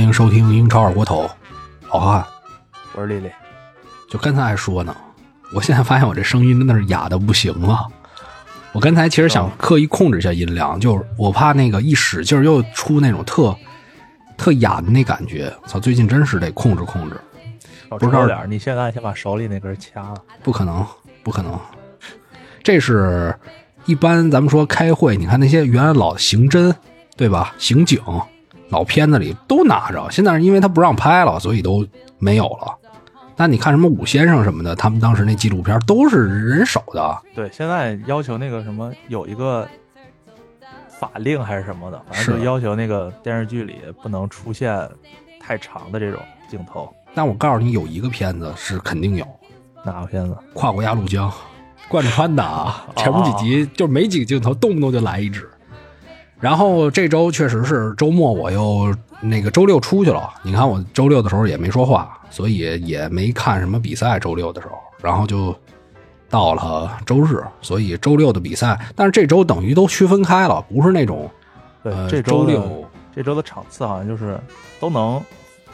欢迎收听英超二锅头，好汉，我是丽丽。就刚才还说呢，我现在发现我这声音真的是哑的不行了。我刚才其实想刻意控制一下音量，就是我怕那个一使劲又出那种特特哑的那感觉。操，最近真是得控制控制。不知道点你现在先把手里那根掐了。不可能，不可能。这是一般咱们说开会，你看那些原来老刑侦，对吧？刑警老片子里都拿着，现在是因为他不让拍了，所以都没有了。但你看什么武先生什么的，他们当时那纪录片都是人手的。对，现在要求那个什么有一个法令还是什么的，反正就要求那个电视剧里不能出现太长的这种镜头。但我告诉你，有一个片子是肯定有，哪个片子？跨过鸭绿江，贯穿的啊！前面几集就没几个镜头，动不动就来一只。然后这周确实是周末，我又那个周六出去了。你看我周六的时候也没说话，所以也没看什么比赛。周六的时候，然后就到了周日，所以周六的比赛，但是这周等于都区分开了，不是那种对这周六这周的场次好像就是都能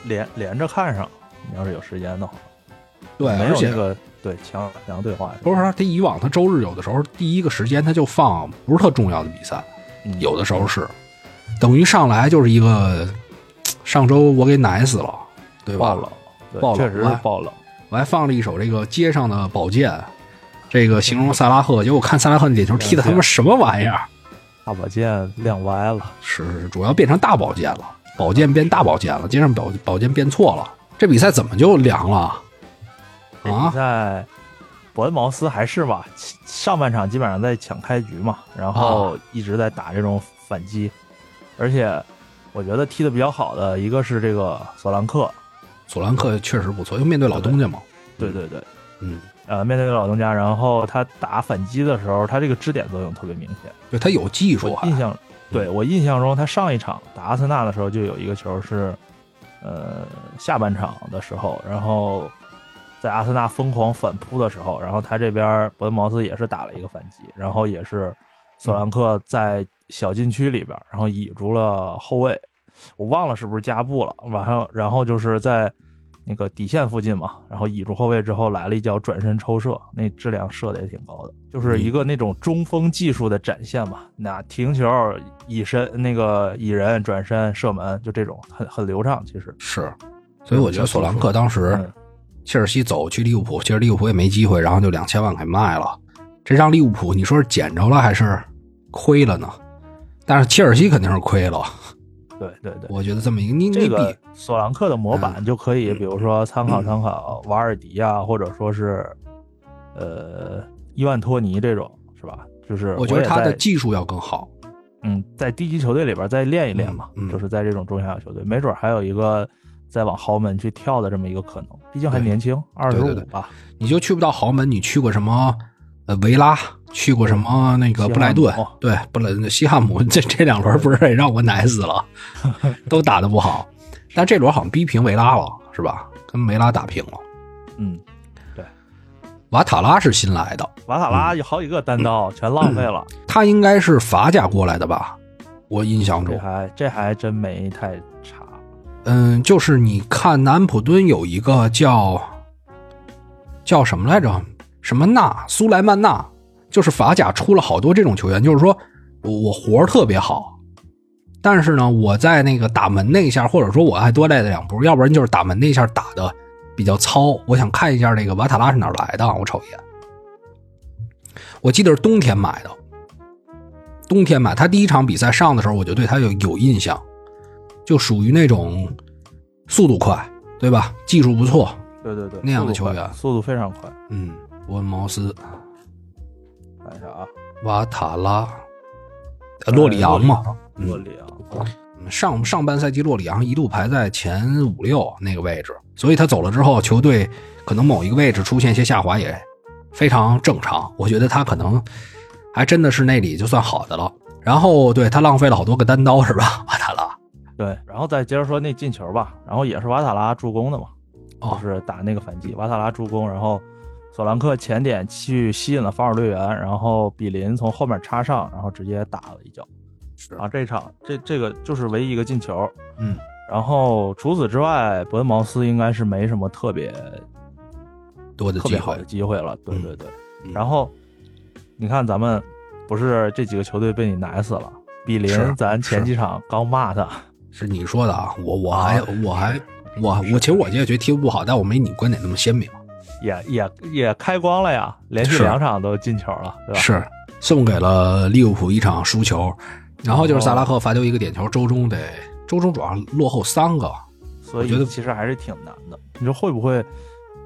连连着看上。你要是有时间的话，对，没有那个对强强对话。不是他以往他周日有的时候第一个时间他就放不是特重要的比赛，有的时候是等于上来就是一个上周我给奶死了，对吧？爆冷，爆冷，确实是爆冷。我还放了一首这个街上的宝剑，这个形容萨拉赫。结果我看萨拉赫那点球踢的他妈什么玩意儿？大宝剑亮歪了，是是，主要变成大宝剑了，宝剑变大宝剑了，街上宝宝剑变错了。这比赛怎么就凉了？啊，在伯恩茅斯还是吧，上半场基本上在抢开局嘛，然后一直在打这种反击，而且我觉得踢的比较好的一个是这个索兰克，索兰克确实不错，因为面对老东家嘛。对对对，嗯，呃，面对老东家，然后他打反击的时候，他这个支点作用特别明显，对他有技术。印象，对我印象中，他上一场打阿森纳的时候就有一个球是。呃，下半场的时候，然后在阿森纳疯狂反扑的时候，然后他这边伯恩茅斯也是打了一个反击，然后也是索兰克在小禁区里边，然后倚住了后卫，我忘了是不是加布了，晚上，然后就是在。那个底线附近嘛，然后倚住后卫之后来了一脚转身抽射，那质量射的也挺高的，就是一个那种中锋技术的展现嘛。那停球、倚身、那个倚人转身射门，就这种很很流畅。其实是，所以我觉得索兰克当时切尔西走去利物浦，其实利物浦也没机会，然后就两千万给卖了。这让利物浦，你说是捡着了还是亏了呢？但是切尔西肯定是亏了。对对对，我觉得这么一个，你这个索兰克的模板就可以，比如说参考参考瓦尔迪啊，或者说是呃伊万托尼这种，是吧？就是我觉得他的技术要更好。嗯，在低级球队里边再练一练嘛，就是在这种中下游球队，没准还有一个再往豪门去跳的这么一个可能。毕竟还年轻，二十五吧。你就去不到豪门，你去过什么？呃，维拉去过什么？那个布莱顿，对，布莱西汉姆 这这两轮不是也让我奶死了，都打得不好。但这轮好像逼平维拉了，是吧？跟维拉打平了。嗯，对。瓦塔拉是新来的，瓦塔拉有好几个单刀全浪费了。他应该是法甲过来的吧？我印象中，这还这还真没太差。嗯，就是你看南普敦有一个叫叫什么来着？什么纳苏莱曼纳，就是法甲出了好多这种球员，就是说我活特别好，但是呢，我在那个打门那一下，或者说我还多带了两步，要不然就是打门那一下打的比较糙。我想看一下那个瓦塔拉是哪来的，我瞅一眼。我记得是冬天买的，冬天买他第一场比赛上的时候，我就对他有有印象，就属于那种速度快，对吧？技术不错，对对对，那样的球员，速度非常快，嗯。伯恩茅斯，看一下啊，瓦塔拉，洛里昂嘛，洛里昂。上上半赛季洛里昂一度排在前五六那个位置，所以他走了之后，球队可能某一个位置出现一些下滑也非常正常。我觉得他可能还真的是那里就算好的了。然后对他浪费了好多个单刀是吧，瓦塔拉？对，然后再接着说那进球吧，然后也是瓦塔拉助攻的嘛，就是打那个反击，瓦塔拉助攻，然后。索兰克前点去吸引了防守队员，然后比林从后面插上，然后直接打了一脚。是啊，这场这这个就是唯一一个进球。嗯，然后除此之外，伯恩茅斯应该是没什么特别多的机会特别好的，机会了。对嗯对对。嗯然后你看咱们不是这几个球队被你奶死了，比林咱前几场刚骂他，是你说的啊，我我还我还我我其实我也觉得踢得不好，但我没你观点那么鲜明。也也也开光了呀，连续两场都进球了，对吧？是送给了利物浦一场输球，然后就是萨拉赫罚丢一个点球，周中得周中主要落后三个，所以觉得以其实还是挺难的。你说会不会？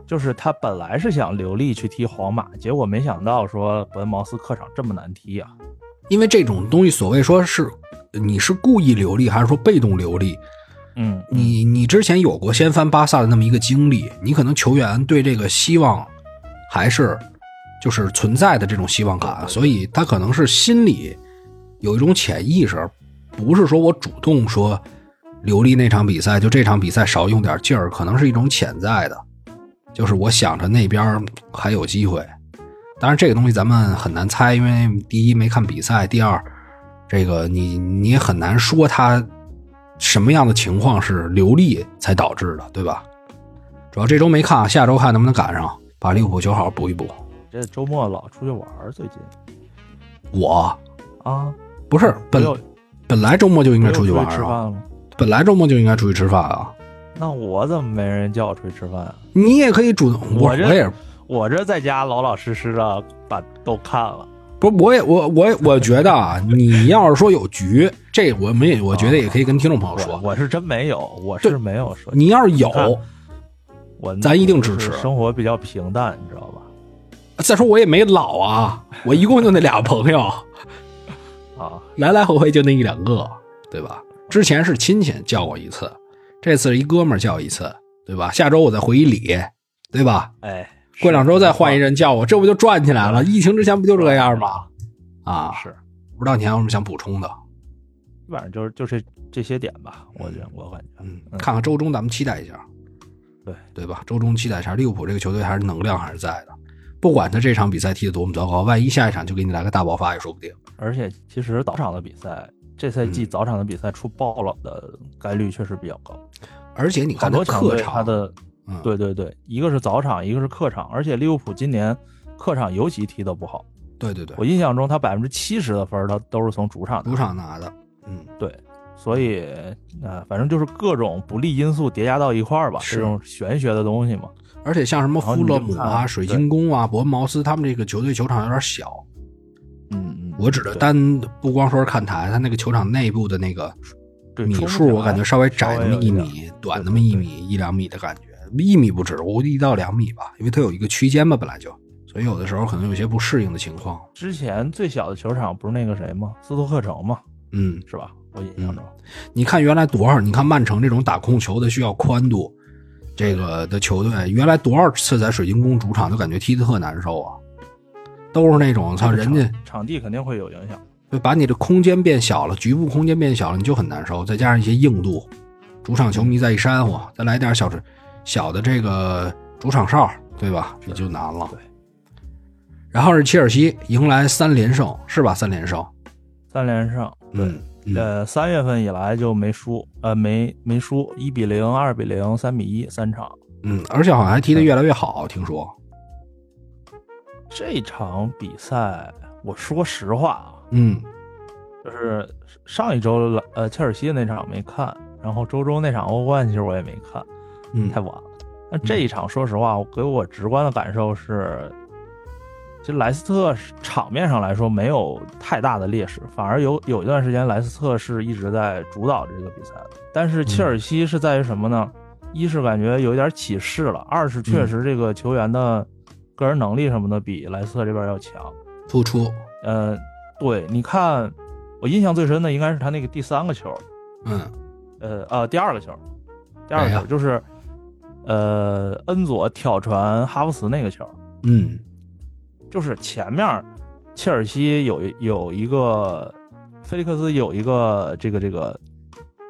就是他本来是想留力去踢皇马，结果没想到说伯恩茅斯客场这么难踢啊！因为这种东西所谓说是你是故意留力还是说被动留力，嗯，你你之前有过掀翻巴萨的那么一个经历，你可能球员对这个希望还是就是存在的这种希望感，所以他可能是心里有一种潜意识，不是说我主动说留力那场比赛，就这场比赛少用点劲儿，可能是一种潜在的，就是我想着那边还有机会。当然，这个东西咱们很难猜，因为第一没看比赛，第二，这个你你也很难说他什么样的情况是流利才导致的，对吧？主要这周没看，下周看能不能赶上，把利物浦球好好补一补。这周末老出去玩儿，最近我啊，不是本本来周末就应应该出去玩吃啊？本来周末就应该出去吃饭啊。那我怎么没人叫我出去吃饭啊？你也可以主动，我我这我也我这在家老老实实的把都看了，不是，我也我我我觉得啊，你要是说有局，这我们也我觉得也可以跟听众朋友我说，我是真没有，我是没有说，你要是有，我咱一定支持生活比较平淡，你知道吧？再说我也没老啊，我一共就那俩朋友，啊，来来回回就那一两个，对吧？之前是亲戚叫过一次，这次是一哥们儿叫一次，对吧？下周我再回一礼，对吧？哎，过两周再换一人人叫我，这不就转起来了？疫情之前不就这样吗？啊，是，不知道你还有什么想补充的？基本上就是就是这些点吧，我觉得我感觉，嗯，嗯。看看周中咱们期待一下，对。对吧？周中期待一下，利物浦这个球队还是能量还是在的，不管他这场比赛踢得多么糟糕，万一下一场就给你来个大爆发也说不定。而且其实早场的比赛，这赛季嗯。早场的比赛出爆冷的概率确实比较高，而且你看他客场，队它的嗯，对对对，一个是早场，一个是客场，而且利物浦今年客场尤其踢得不好。对对对。我，印象中，他百分之七十的分儿他都是从主场主场拿的，嗯，对，所以呃，反正就是各种不利因素叠加到一块儿吧，是。这种玄学的东西嘛。而且像什么富勒姆啊、水晶宫啊、伯恩茅斯，他们这个球队球场有点小。嗯嗯，我指的对单不光说是看台，他那个球场内部的那个米数，我感觉稍微窄那么一米，短那么一米一两米的感觉，一米不止，我估计一到两米吧，因为它有一个区间嘛，本来就，所以有的时候可能有些不适应的情况。之前最小的球场不是那个谁吗？斯托克城吗，嗯，是吧？我印象中，你看原来多少？你看曼城这种打控球的需要宽度，这个的球队，原来多少次在水晶宫主场就感觉踢得特难受啊，都是那种操人家场场地肯定会有影响。就把你的空间变小了，局部空间变小了，你就很难受。再加上一些硬度，主场球迷再一煽火，再来点小小的这个主场哨，对吧？也就难了。对。然后是切尔西迎来三连胜，是吧？三连胜。三连胜，对，嗯嗯呃，三月份以来就没输，呃，没没输，一比零、二比零、三比一三场。嗯，而且好像还踢得越来越好，听说。这场比赛，我说实话啊，嗯就是上一周了，呃，切尔西的那场没看，然后周中那场欧冠其实我也没看，嗯太晚了。那这一场，说实话，我给我直观的感受是，其实莱斯特场面上来说没有太大的劣势，反而有有一段时间莱斯特是一直在主导这个比赛的。但是切尔西是在于什么呢？一是感觉有一点起势了，二是确实这个球员的个人能力什么的比莱斯特这边要强。突出。呃，对，你看，我印象最深的应该是他那个第三个球，嗯呃呃，第二个球，第二个球就是，呃，恩佐挑传哈弗茨那个球，嗯。就是前面切尔西有一有一个菲利克斯有一个这个这个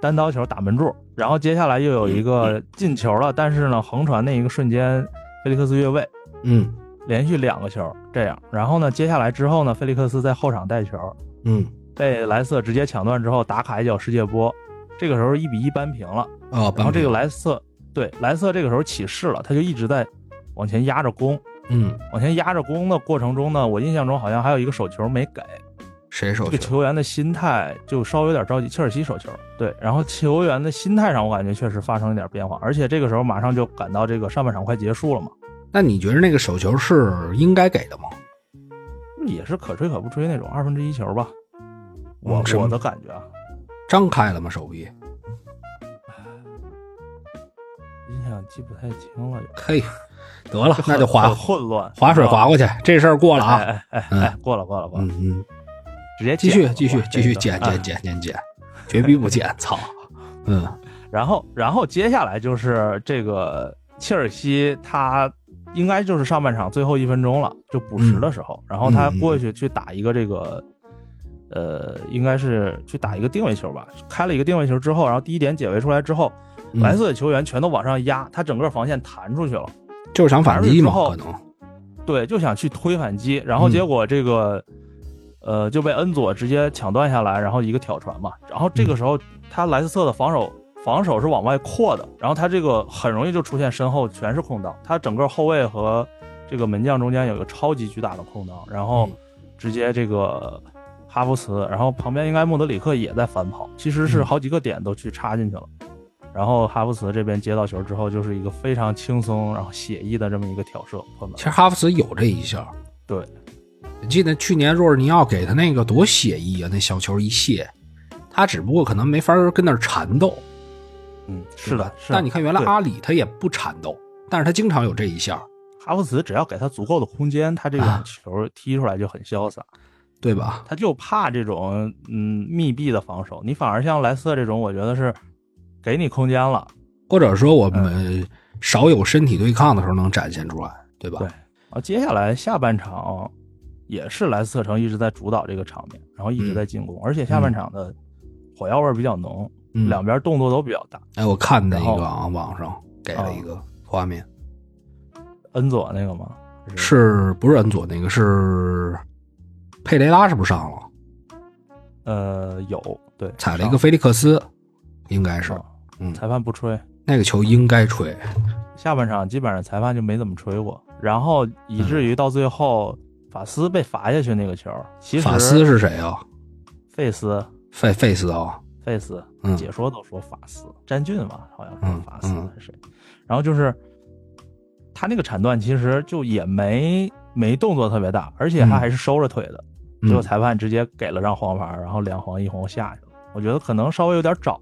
单刀球打门柱，然后接下来又有一个进球了，但是呢横传那一个瞬间菲利克斯越位，嗯。连续两个球这样，然后呢接下来之后呢菲利克斯在后场带球，嗯。被莱斯特直接抢断之后打卡一脚世界波，这个时候一比一扳平了。哦，然后这个，莱斯特对蓝色这个时候起势了，他就一直在往前压着攻，嗯，往前压着攻的过程中呢，我印象中好像还有一个手球没给，谁手球？球员的心态就稍微有点着急。切尔西手球，对，然后球员的心态上我感觉确实发生了一点变化，而且这个时候马上就赶到这个上半场快结束了嘛，那你觉得那个手球是应该给的吗？也是可吹可不吹那种二分之一球吧，我我的感觉啊，张开了吗？手臂？印象记不太清了，嘿，得了，那就划很混乱，划水划过去，这事儿过了啊。哎哎哎过了过了过了，嗯嗯，直接继续继续继续这个剪剪哎剪剪剪，绝逼不剪，操！嗯然后，然后接下来就是这个切尔西，他应该就是上半场最后一分钟了，就补时的时候，然后他过去去打一个这个，呃，应该是去打一个定位球吧，开了一个定位球之后，然后第一点解围出来之后，嗯蓝色的球员全都往上压，他整个防线弹出去了，就是想反击嘛，可能。对，就想去推反击，然后结果这个，呃，就被恩佐直接抢断下来，然后一个挑传嘛，然后这个时候他莱斯特的防守防守是往外扩的，然后他这个很容易就出现身后全是空档，他整个后卫和这个门将中间有一个超级巨大的空档，然后嗯。直接这个哈弗茨，然后旁边应该莫德里克也在反跑，其实是嗯。好几个点都去插进去了。然后哈弗茨这边接到球之后，就是一个非常轻松然后写意的这么一个挑射破门其。实哈弗茨有这一下，对，你记得去年若尔尼奥给他那个多写意啊，那小球一卸，他只不过可能没法跟那儿缠斗。嗯，是的，是的。但你看原来阿里他也不缠斗，但是他经常有这一下，哈弗茨只要给他足够的空间，他这种啊球踢出来就很潇洒。对吧？他就怕这种嗯密闭的防守，你反而像莱斯特这种，我觉得是给你空间了。或者说我们少有身体对抗的时候能展现出来，对吧？对然后接下来下半场也是莱斯特城一直在主导这个场面，然后一直在进攻，而且下半场的火药味比较浓，嗯，两边动作都比较大。哎，我看那然后个啊，网上给了一个画面，恩佐那个吗？是不是恩佐那个是佩雷拉是不是上了？呃有对踩了一个菲利克斯，应该是上，嗯，裁判不吹，那个球应该吹，下半场基本上裁判就没怎么吹过，然后以至于到最后法斯被罚下去那个球，其实法斯是谁啊？费斯。费费斯啊，费斯。嗯。解说都说法斯。詹俊嘛，好像嗯是法斯是谁，然后就是他那个铲断其实就也没没动作特别大，而且他嗯还是收着腿的，结果嗯，裁判直接给了张黄牌，然后两黄一红下去了，我觉得可能稍微有点早，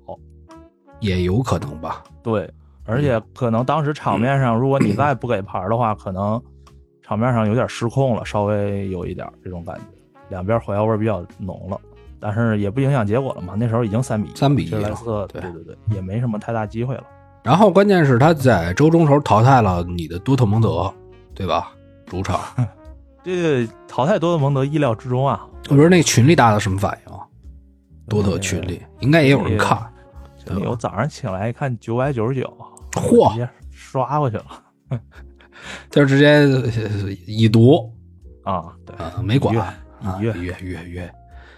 也有可能吧。对，而且可能当时场面上，如果你再不给牌的话，可能场面上有点失控了，稍微有一点这种感觉，两边火药味比较浓了，但是也不影响结果了嘛。那时候已经三比一，3比1其实莱斯特了对对对对，也没什么太大机会了。然后关键是他在周中时候淘汰了你的多特蒙德，对吧？主场，这个淘汰多特蒙德意料之中啊，我说那群里大家什么反应啊？多特群里应该也有人看，我早上起来一看九百九十九，嚯直接刷过去了 就直接呃已读啊。对，啊，没管一啊，跃一跃一跃一跃，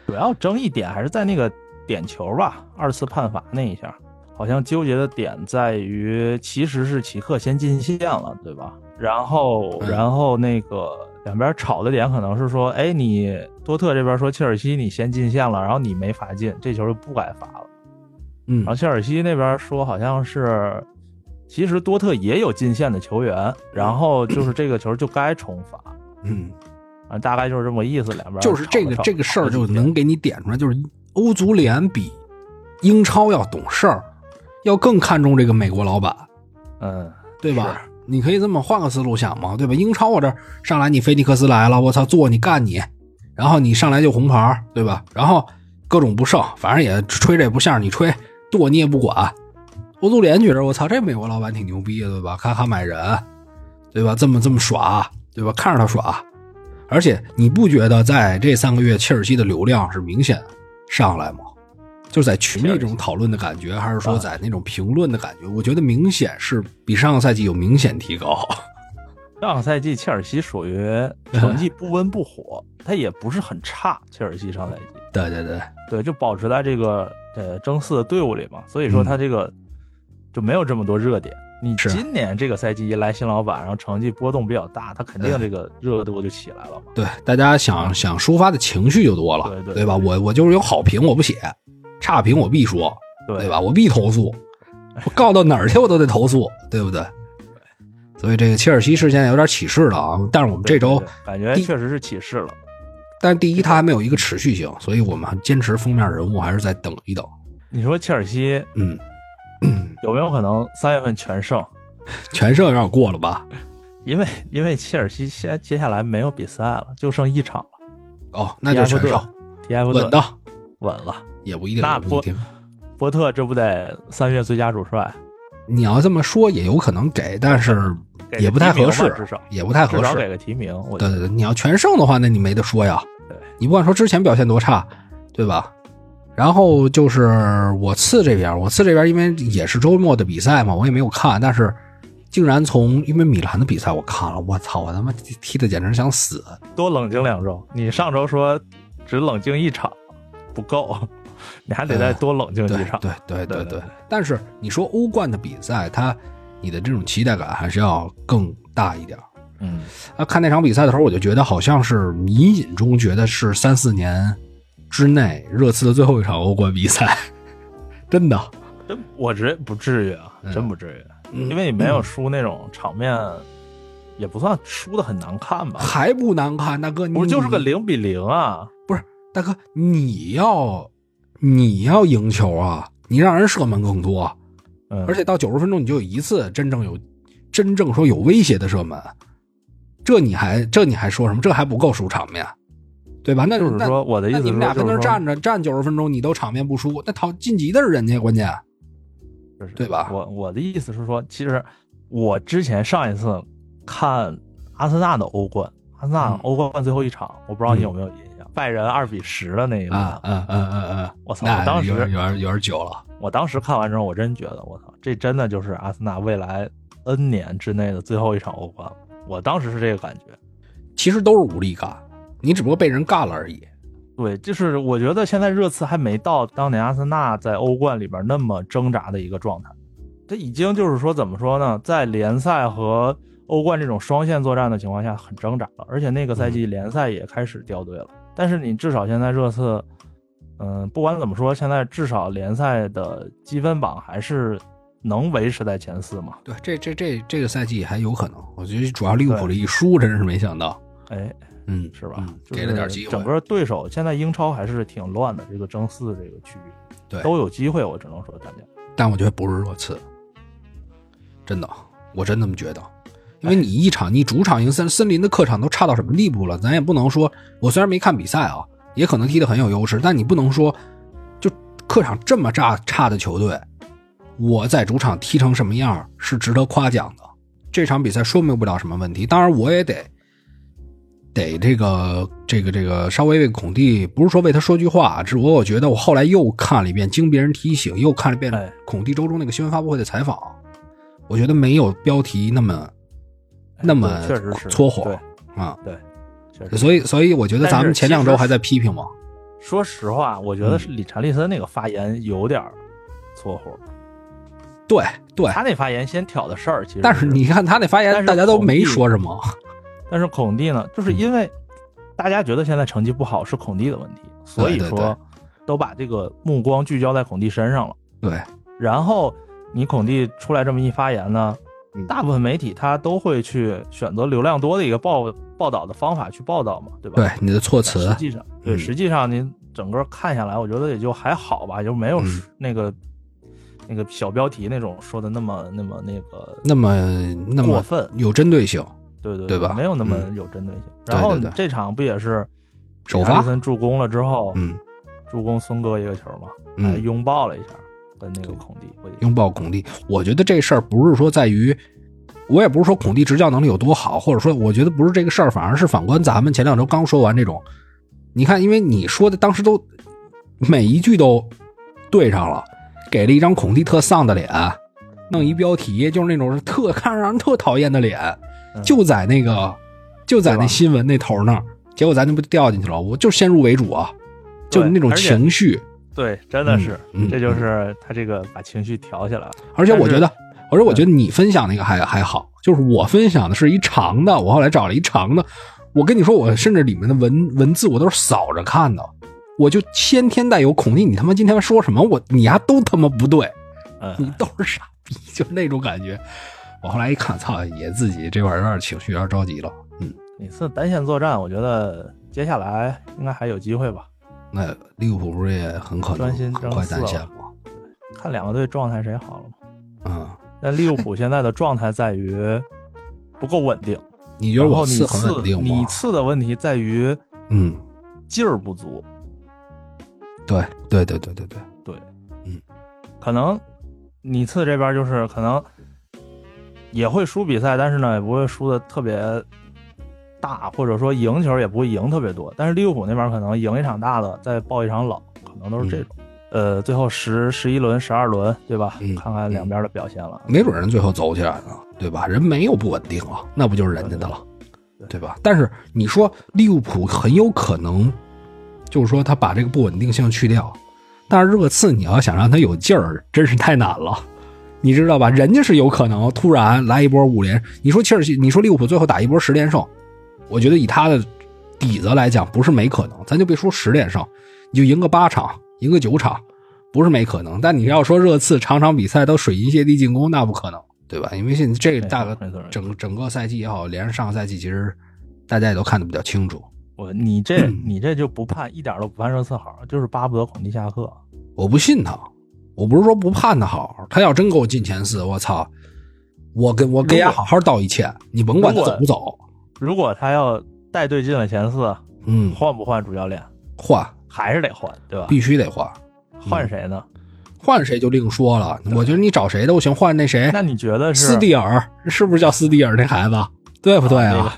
主要争议点还是在那个点球吧，二次判罚那一下，好像纠结的点在于，其实是齐克先进线了，对吧？然后，嗯然后那个两边吵的点可能是说，哎，你多特这边说切尔西你先进线了，然后你没罚进，这球就不该罚了。嗯然后切尔西那边说好像是，其实多特也有进线的球员，然后就是这个球就该重罚，嗯，啊，大概就是这么个意思。两边就是这个这个事儿就能给你点出来，就是欧足联比英超要懂事儿，要更看重这个美国老板，嗯，对吧？你可以这么换个思路想嘛，对吧？英超我这上来你菲尼克斯来了，我操，坐你干你，然后你上来就红牌，对吧？然后各种不胜，反正也吹着也不像你吹，剁你也不管。欧足联觉得我操，这美国老板挺牛逼的，对吧？咔咔买人，对吧？这么这么耍，对吧？看着他耍，而且你不觉得在这三个月切尔西的流量是明显上来吗？就是在群里这种讨论的感觉，还是说在那种评论的感觉？我觉得明显是比上个赛季有明显提高。上个赛季切尔西属于 成绩不温不火，他也不是很差。切尔西上赛季对对 对，对就保持在这个呃争四的队伍里嘛，所以说他这个就没有这么多热点。你今年这个赛季一来新老板，然后成绩波动比较大，他肯定这个热度就起来了嘛。对，大家想想抒发的情绪就多了，对对对吧？我我就是有好评我不写，差评我必说，对对吧？我必投诉，我告到哪儿去我都得投诉，对不对？所以这个切尔西事件有点起势了啊！但是我们这周感觉确实是起势了。但是第一，它还没有一个持续性，所以我们坚持封面人物还是再等一等。你说切尔西嗯，有没有可能三月份全胜？全胜有点过了吧？因为因为切尔西现接下来没有比赛了，就剩一场了。哦，那就全胜，稳的稳了。也不一定，那也不一定。波特这不得三月最佳主帅？你要这么说也有可能给，但是给也不太合适至少也不太合至少给适。对对对，你要全胜的话，那你没得说呀。对，你不管说之前表现多差，对吧？然后就是我次这边，我次这边因为也是周末的比赛嘛，我也没有看，但是竟然从因为米兰的比赛我看了，我操，我他妈踢踢的简直想死。多冷静两周。你上周说只冷静一场不够，你还得再多冷静对几场。对对对对对对但是你说欧冠的比赛，它你的这种期待感还是要更大一点。嗯，啊，看那场比赛的时候，我就觉得好像是隐隐中觉得是三四年之内热刺的最后一场欧冠比赛，真的。真我觉得不至于啊，嗯真不至于，嗯因为你没有输那种场面，也不算输的很难看吧？还不难看，大哥，你不就是个零比零啊？不是大哥，你要你要赢球啊，你让人射门更多，嗯，而且到九十分钟你就有一次真正有真正说有威胁的射门，这你还这你还说什么？这还不够输场面，对吧？那那就是说，我的意思，那你们俩跟那站着站九十分钟，你都场面不输，那淘晋级的是人家，关键对吧我我的意思是说，其实我之前上一次看阿森纳的欧冠，阿森纳嗯欧冠最后一场，我不知道你有没有印象，拜仁二比十的那一啊轮，嗯嗯嗯嗯，我操！当时有点有点有点久了。我当时看完之后，我真觉得我操，这真的就是阿森纳未来 N 年之内的最后一场欧冠。我当时是这个感觉。其实都是无力干，你只不过被人干了而已。对，就是我觉得现在热刺还没到当年阿森纳在欧冠里边那么挣扎的一个状态，这已经就是说怎么说呢，在联赛和欧冠这种双线作战的情况下很挣扎了，而且那个赛季联赛也开始掉队了。但是你至少现在热刺，嗯、不管怎么说，现在至少联赛的积分榜还是能维持在前四嘛。对，这这这这个赛季还有可能。我觉得主要利物浦这一输，真是没想到。哎，嗯，是吧？嗯给了点机会。整个对手现在英超还是挺乱的，这个争四这个区域，对都有机会，我只能说大家。但我觉得不是热刺，真的，我真这么觉得。因为你一场，你主场赢森森林的客场都差到什么地步了？咱也不能说，我虽然没看比赛啊，也可能踢得很有优势，但你不能说，就客场这么差差的球队，我在主场踢成什么样是值得夸奖的。这场比赛说明不了什么问题，当然我也得得这个这个这个稍微为孔蒂，不是说为他说句话，只不过我觉得我后来又看了一遍，经别人提醒，又看了一遍哎孔蒂周中那个新闻发布会的采访，我觉得没有标题那么那么确实是搓火啊。对。所以，所以我觉得咱们前两周还在批评嘛，说实话，我觉得是理查利森那个发言有点儿搓火，对对。他那发言先挑的事儿，其实但是你看他那发言，大家都没说什么。但是孔蒂呢，嗯就是因为大家觉得现在成绩不好是孔蒂的问题，所以说都把这个目光聚焦在孔蒂身上了。对，然后你孔蒂出来这么一发言呢嗯，大部分媒体他都会去选择流量多的一个报报道的方法去报道嘛，对吧？对，你的措辞实，际上，对，嗯实际上您整个看下来，我觉得也就还好吧，就没有嗯。那个、那个小标题那种说的那么那么那个那么那么过分，有针对性，对对对吧？没有那么嗯。有针对性。对然后这场不也是首发。里查利，森助攻了之后，嗯。助攻孙哥一个球嘛，还嗯，拥抱了一下跟那个孔蒂，拥抱孔蒂。我觉得这事儿不是说在于，我也不是说孔蒂执教能力有多好，或者说我觉得不是这个事儿，反而是反观咱们前两周刚说完这种，你看，因为你说的当时都每一句都对上了，给了一张孔蒂特丧的脸，弄一标题就是那种特看着让人特讨厌的脸，嗯就在那个就在那新闻那头那儿，结果咱就不掉进去了，我就先入为主啊，就对那种情绪，对，真的是，这就是他这个把情绪调起来了。而且我觉得，而且我嗯觉得你分享那个还还好，就是我分享的是一长的，我后来找了一长的，我跟你说，我甚至里面的文文字我都是扫着看的，我就先天带有恐惧，你他妈今天说什么，我你丫都他妈不对，你嗯，都是傻逼，就那种感觉。我后来一看，操，也自己这块儿有点情绪，有点着急了。嗯，每次单线作战，我觉得接下来应该还有机会吧。那利物浦不是也很可能专心争很快单线吗？看两个队状态谁好了嘛。嗯，但利物浦现在的状态在于不够稳定，你觉得我次很稳定吗？你次的问题在于嗯，劲儿不足，对对对对对对对，嗯，可能你次这边就是可能也会输比赛，但是呢也不会输的特别大，或者说赢球也不会赢特别多。但是利物浦那边可能赢一场大的，再爆一场冷，可能都是这种。呃，最后十十一轮、十二轮，对吧？嗯看看两边的表现了。没准人最后走起来了，对吧？人没有不稳定啊，那不就是人家的了，对吧？但是你说利物浦很有可能，就是说他把这个不稳定性去掉，但是热刺你要想让他有劲儿，真是太难了，你知道吧？人家是有可能突然来一波五连，你说切尔西，你说利物浦最后打一波十连胜，我觉得以他的底子来讲，不是没可能，咱就别说十连胜，你就赢个八场，赢个九场。不是没可能，但你要说热刺场场比赛都水银泻地进攻，那不可能，对吧？因为现在这个大整整个赛季也好，连着上个赛季，其实大家也都看得比较清楚。我你这嗯 你这就不盼一点都不盼热刺好，就是巴不得孔蒂下课。我不信他，我不是说不盼他好，他要真给我进前四，我操，我跟我给他好好道一歉，你甭管他走不走，如果他要带队进了前四，嗯，换不换主教练？换还是得换，对吧？必须得换，换谁呢？换谁就另说了。我觉得你找谁都行，换那谁，那你觉得是斯蒂尔是不是叫斯蒂尔那孩子？对不对啊？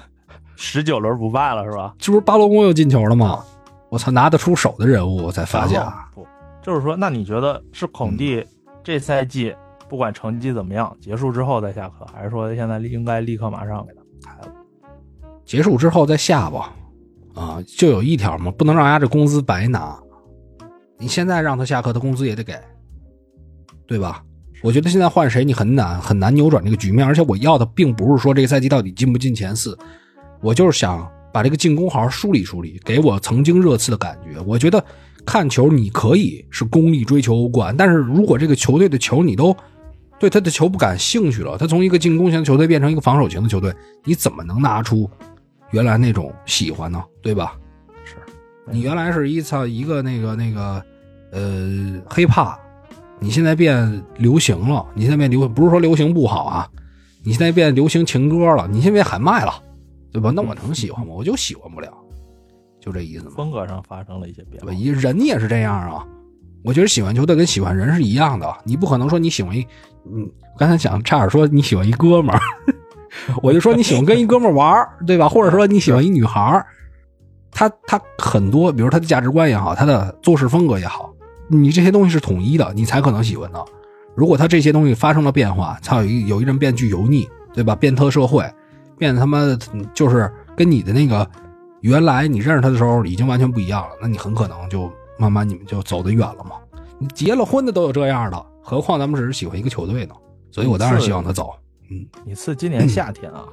十九轮不败了是吧？这不是巴洛宫又进球了吗？我操，拿得出手的人物我才发现不，就是说，那你觉得是孔蒂这赛季不管成绩怎么样，结束之后再下课，还是说现在应该立刻马上给他开了？结束之后再下吧。啊，就有一条嘛，不能让人家这工资白拿。你现在让他下课，他工资也得给，对吧？我觉得现在换谁你很难很难扭转这个局面，而且我要的并不是说这个赛季到底进不进前四，我就是想把这个进攻好好梳理梳理，给我曾经热刺的感觉。我觉得看球你可以是功利追求欧冠，但是如果这个球队的球你都对他的球不感兴趣了，他从一个进攻型球队变成一个防守型的球队，你怎么能拿出原来那种喜欢呢？对吧？是你原来是一操一个那个那个呃黑怕，你现在变流行了，你现在变流不是说流行不好啊，你现在变流行情歌了，你现在变喊麦了，对吧？那我能喜欢吗？我就喜欢不了，就这意思嘛。风格上发生了一些变化人也是这样啊。我觉得喜欢球队跟喜欢人是一样的，你不可能说你喜欢一，嗯，刚才想差点说你喜欢一哥们儿，我就说你喜欢跟一哥们玩，对吧？或者说你喜欢一女孩儿，他他很多，比如他的价值观也好，他的做事风格也好，你这些东西是统一的，你才可能喜欢他。如果他这些东西发生了变化，操，有一有一人变巨油腻，对吧？变特社会，变他妈的就是跟你的那个原来你认识他的时候已经完全不一样了，那你很可能就慢慢你们就走得远了嘛。结了婚的都有这样的，何况咱们只是喜欢一个球队呢？所以我当然希望他走。你次今年夏天啊，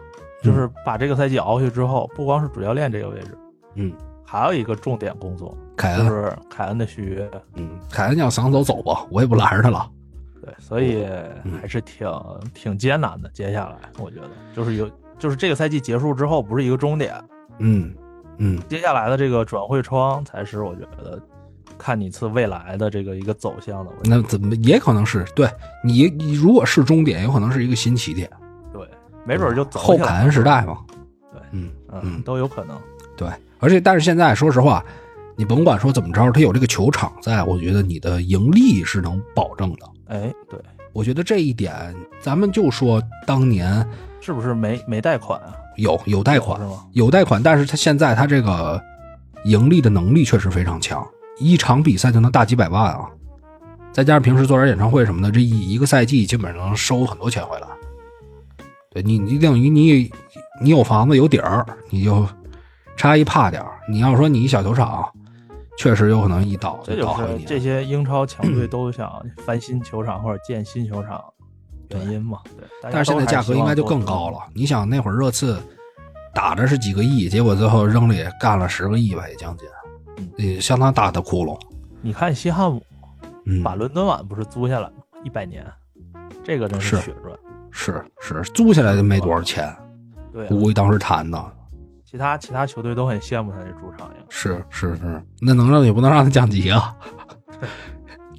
就是把这个赛季熬下去之后，不光是主教练这个位置，嗯，还有一个重点工作，凯恩，就是凯恩的续约。嗯，凯恩要想走走吧，我也不拦着他了。对，所以嗯还是挺挺艰难的。接下来，我觉得就是有，就是这个赛季结束之后，不是一个终点，嗯嗯，接下来的这个转会窗才是我觉得看你次未来的这个一个走向的。那怎么也可能是对你，你如果是终点，有可能是一个新起点，对，没准就走后凯恩时代嘛。对，嗯嗯，嗯，都有可能。对，而且但是现在说实话，你甭管说怎么着，他有这个球场在，我觉得你的盈利是能保证的。哎，对，我觉得这一点，咱们就说当年是不是没没贷款啊？有有贷款是，吗？有贷款，但是他现在他这个盈利的能力确实非常强，一场比赛就能大几百万啊，再加上平时做点演唱会什么的，这一一个赛季基本上能收很多钱回来。对你，你等于你你有房子有底儿，你就差一怕点儿。你要说你一小球场，确实有可能一倒这就是倒好几年。这些英超强队都想翻新球场或者建新球场原因嘛。对，但是现在价格应该就更高了。你想那会儿热刺打的是几个亿，结果最后扔了也干了十个亿吧，也将近，嗯也相当大的窟窿。你看西汉姆嗯，把伦敦碗不是租下来吗？一百年，这个真是血赚。是是租下来就没多少钱，对估计当时谈的。其他其他球队都很羡慕他这主场呀。是是是，那能让也不能让他降级啊，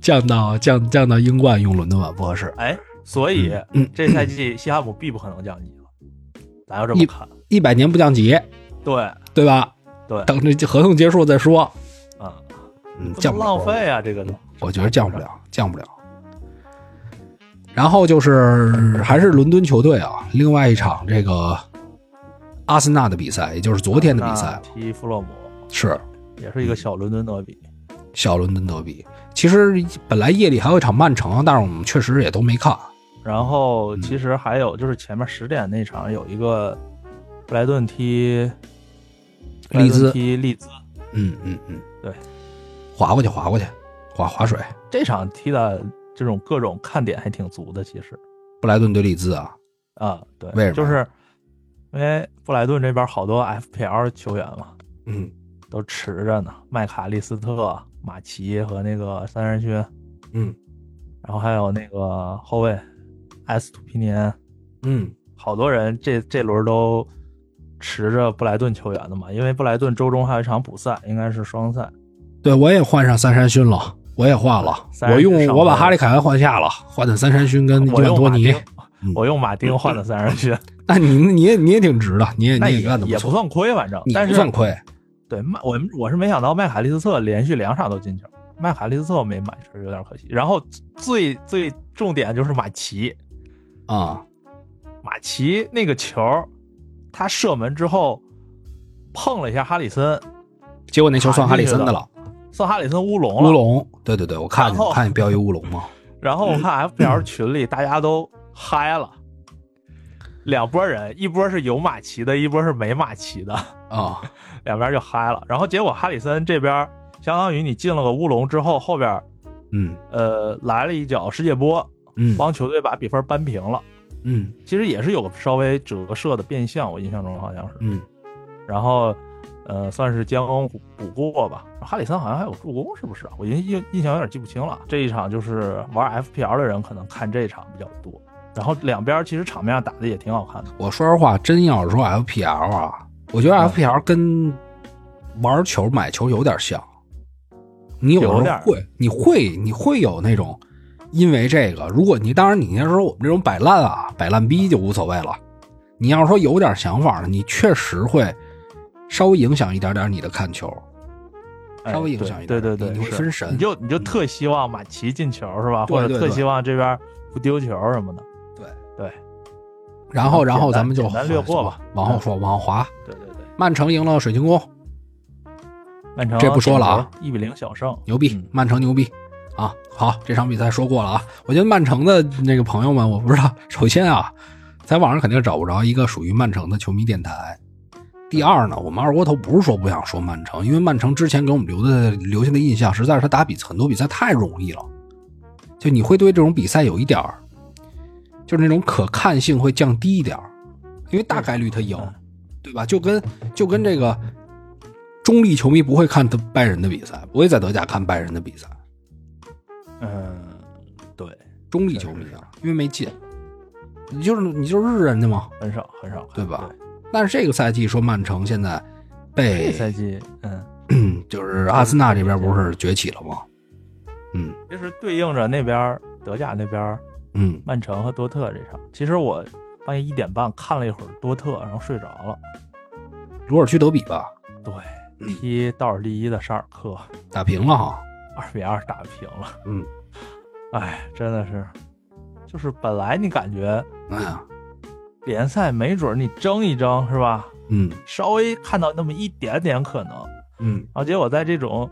降到降降到英冠用伦敦碗不合适。哎，所以、嗯，这赛季西汉姆必不可能降级了，咱要这么一看。一百年不降级，对对吧？对，等这合同结束再说。啊，嗯，降不浪费啊，这个。我觉得降不了，降不了。然后就是还是伦敦球队啊，另外一场这个阿森纳的比赛，也就是昨天的比赛，踢弗洛姆是也是一个小伦敦德比。小伦敦德比。其实本来夜里还有一场曼城，但是我们确实也都没看。然后嗯其实还有就是前面十点那场有一个布莱顿踢利兹踢利兹，嗯嗯嗯，对，划过去，划过去，划划水。这场踢的这种各种看点还挺足的，其实。布莱顿对利兹啊，啊，对，为什么？就是因为布莱顿这边好多 FPL 球员嘛，嗯。都持着呢，麦卡利斯特、马奇和那个三人勋，嗯。然后还有那个后卫埃斯图皮尼，嗯，好多人这这轮都持着布莱顿球员的嘛，因为布莱顿周中还有一场补赛，应该是双赛。对我也换上三山勋了，我也换了，三我用我把哈利凯恩换下了，换的三山勋跟伊我万多尼我用马丁换的三山勋，那你你也你也挺值的，你也你那也也不干的错，算亏，反正你但是不算亏。对麦我我是没想到麦卡利斯特连续两场都进球，麦卡利斯特没买是有点可惜。然后最最重点就是马奇，啊，马奇那个球，他射门之后碰了一下哈里森，结果那球算哈里森的了，算哈里森乌龙了。乌龙。对对对，我看见看见标一乌龙嘛。然后我看 FPL 群里大家都嗨了，两拨人，一波是有马奇的，一波是没马奇的，啊，两边就嗨了。然后结果哈里森这边相当于你进了个乌龙之后，后边嗯呃来了一脚世界波，嗯帮球队把比分扳平了。嗯其实也是有个稍微折射的变相，我印象中好像是。嗯，然后呃算是将功补过吧。哈里森好像还有助攻，是不是啊？我印印印象有点记不清了。这一场就是玩 FPL 的人可能看这场比较多。然后两边其实场面上打的也挺好看的。我说实话，真要是说 FPL 啊，我觉得嗯 FPL 跟玩球买球有点像。你有时候有点会，你会，你会有那种，因为这个，如果你当然你要说我们这种摆烂啊，摆烂逼就无所谓了。你要是说有点想法呢，你确实会稍微影响一点点你的看球。哎稍微影响一点你对对对对，你会分神你就你就特希望马奇进球是吧？或者特希望这边不丢球什么的。对对然后，然后咱们就略过吧往后说，往后滑。对对对，曼城赢了水晶宫，曼城这不说了啊，一比零小胜，牛逼嗯，曼城牛逼啊！好，这场比赛说过了啊。我觉得曼城的那个朋友们，我不知道，首先啊，在网上肯定找不着一个属于曼城的球迷电台。第二呢，我们二锅头不是说不想说曼城，因为曼城之前给我们留的留下的印象，实在是他打比很多比赛太容易了，就你会对这种比赛有一点儿，就是那种可看性会降低一点儿，因为大概率他赢，对吧？就跟就跟这个中立球迷不会看德拜仁的比赛，不会在德甲看拜仁的比赛，嗯，对，中立球迷啊，因为没进，你就是你就是日人的嘛。很少很少看，对吧但是这个赛季说曼城现在？被这赛季，嗯，就是阿森纳这边不是崛起了吗？嗯其实对应着那边德甲那边嗯，曼城和多特这场，其实我半夜一点半看了一会儿多特，然后睡着了。鲁尔区德比吧，对，踢倒数第一的沙尔克，打平了哈。二比二打平了。嗯，哎，真的是，就是本来你感觉哎呀，联赛没准你争一争是吧？嗯。稍微看到那么一点点可能，嗯。然后结果在这种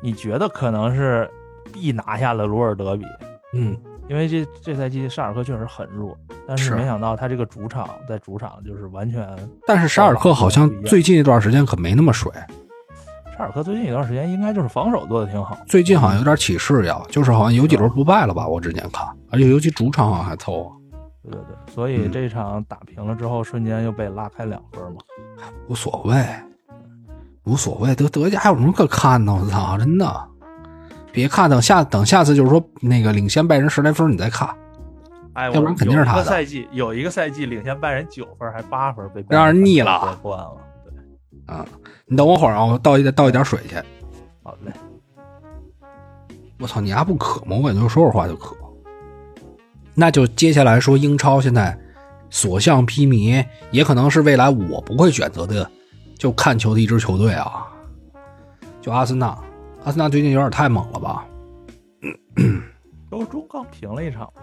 你觉得可能是必拿下了鲁尔德比，嗯，因为这这赛季沙尔克确实很弱，但是是。没想到他这个主场在主场就是完全但是沙尔克好像最近一段时间可没那么水。沙沙尔克最近一段时间应该就是防守做的挺好。最近好像有点起势呀，就是好像有几轮不败了吧？我之前看，而且尤其主场好像还凑合。对对对，所以这场打平了之后，瞬间又被拉开两分嘛。无所谓，无所谓，德德甲还有什么可看的？我操，真的，别看，等下等下次就是说那个领先拜仁十来分你再看。哎，要不然肯定是他的一个赛季有一个赛季领先拜仁九分还八分，被让人腻了夺冠了。对，啊，你等我会儿啊，我倒一倒一点水去。好嘞。我操，你还不渴吗？我感觉说会话就渴。那就接下来说英超现在所向披靡，也可能是未来我不会选择的，就看球的一支球队啊，就阿森纳。阿森纳最近有点太猛了吧？周中刚平了一场嘛。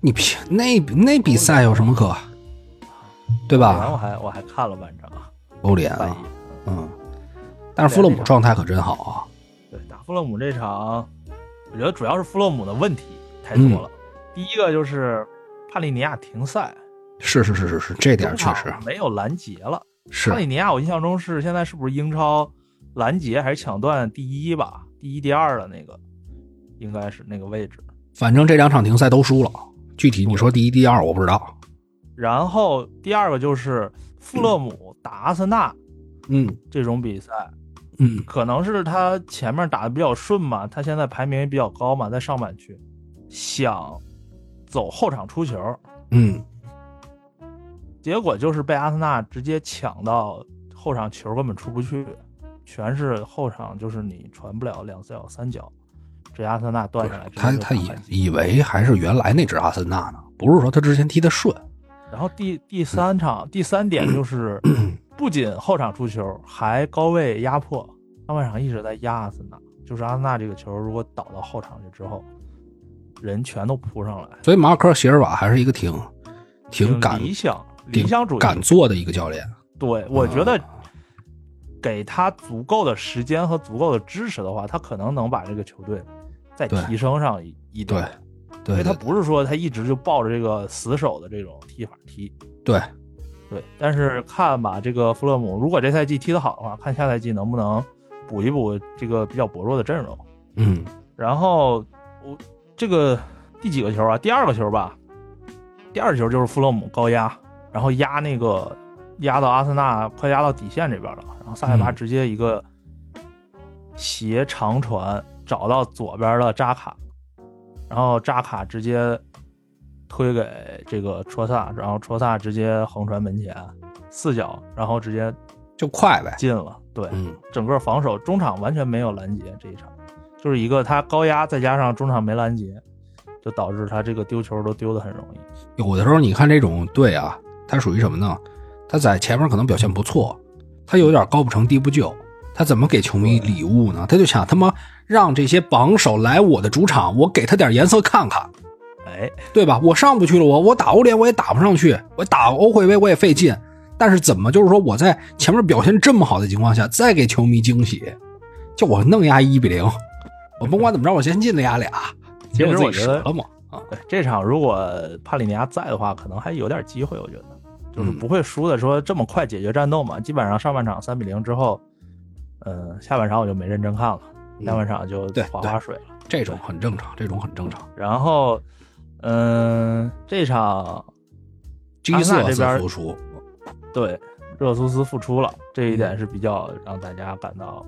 你平那那比赛有什么可？对吧？我还我还看了半场。欧联啊，嗯。但是富勒姆状态可真好啊。对，打富勒姆这场，我觉得主要是富勒姆的问题太多了。第一个就是帕利尼亚停赛，是是是是是，这点确实没有拦截了。是帕利尼亚，我印象中是现在是不是英超拦截还是抢断第一吧？第一、第二的那个应该是那个位置。反正这两场停赛都输了，具体你说第一、第二我不知道。然后第二个就是富勒姆打阿森纳，嗯，这种比赛，嗯，可能是他前面打的比较顺嘛，他现在排名也比较高嘛，在上半区，想。走后场出球，嗯，结果就是被阿森纳直接抢到后场，球根本出不去，全是后场，就是你传不了两脚三脚，这阿森纳断下来。他他以以为还是原来那支阿森纳呢，不是说他之前踢的顺。然后第第三场第三点就是，不仅后场出球，还高位压迫，上半场一直在压阿森纳，就是阿森纳这个球如果倒到后场去之后。人全都扑上来，所以马科席尔瓦还是一个挺挺敢理想理想主义敢做的一个教练。对，我觉得给他足够的时间和足够的支持的话，他可能能把这个球队再提升上一一对，因为他不是说他一直就抱着这个死守的这种踢法踢。对，对，但是看吧，这个弗勒姆如果这赛季踢得好的话，看下赛季能不能补一补这个比较薄弱的阵容。嗯，然后我。这个第几个球啊？第二个球吧。第二球就是弗勒姆高压，然后压那个压到阿森纳快压到底线这边了，然后萨内巴直接一个斜长传找到左边的扎卡，然后扎卡直接推给这个戳萨，然后戳萨直接横传门前四脚，然后直接就快呗进了。对，整个防守中场完全没有拦截这一场。就是一个他高压，再加上中场没拦截，就导致他这个丢球都丢的很容易。有的时候你看这种队啊，他属于什么呢？他在前面可能表现不错，他有点高不成低不就，他怎么给球迷礼物呢？他就想他妈让这些榜首来我的主场，我给他点颜色看看，哎，对吧？我上不去了，我我打欧联我也打不上去，我打欧会杯我也费劲，但是怎么就是说我在前面表现这么好的情况下，再给球迷惊喜，就我弄压一比零。我甭管怎么着，我先进了压俩，其实我觉得了嘛啊，这场如果帕里尼亚在的话，可能还有点机会。我觉得就是不会输的，说这么快解决战斗嘛。基本上上半场三比零之后，嗯，下半场我就没认真看了，下半场就划划水了。这种很正常，这种很正常。然后，嗯，这场基斯这边复出，对，热苏斯复出了，这一点是比较让大家感到。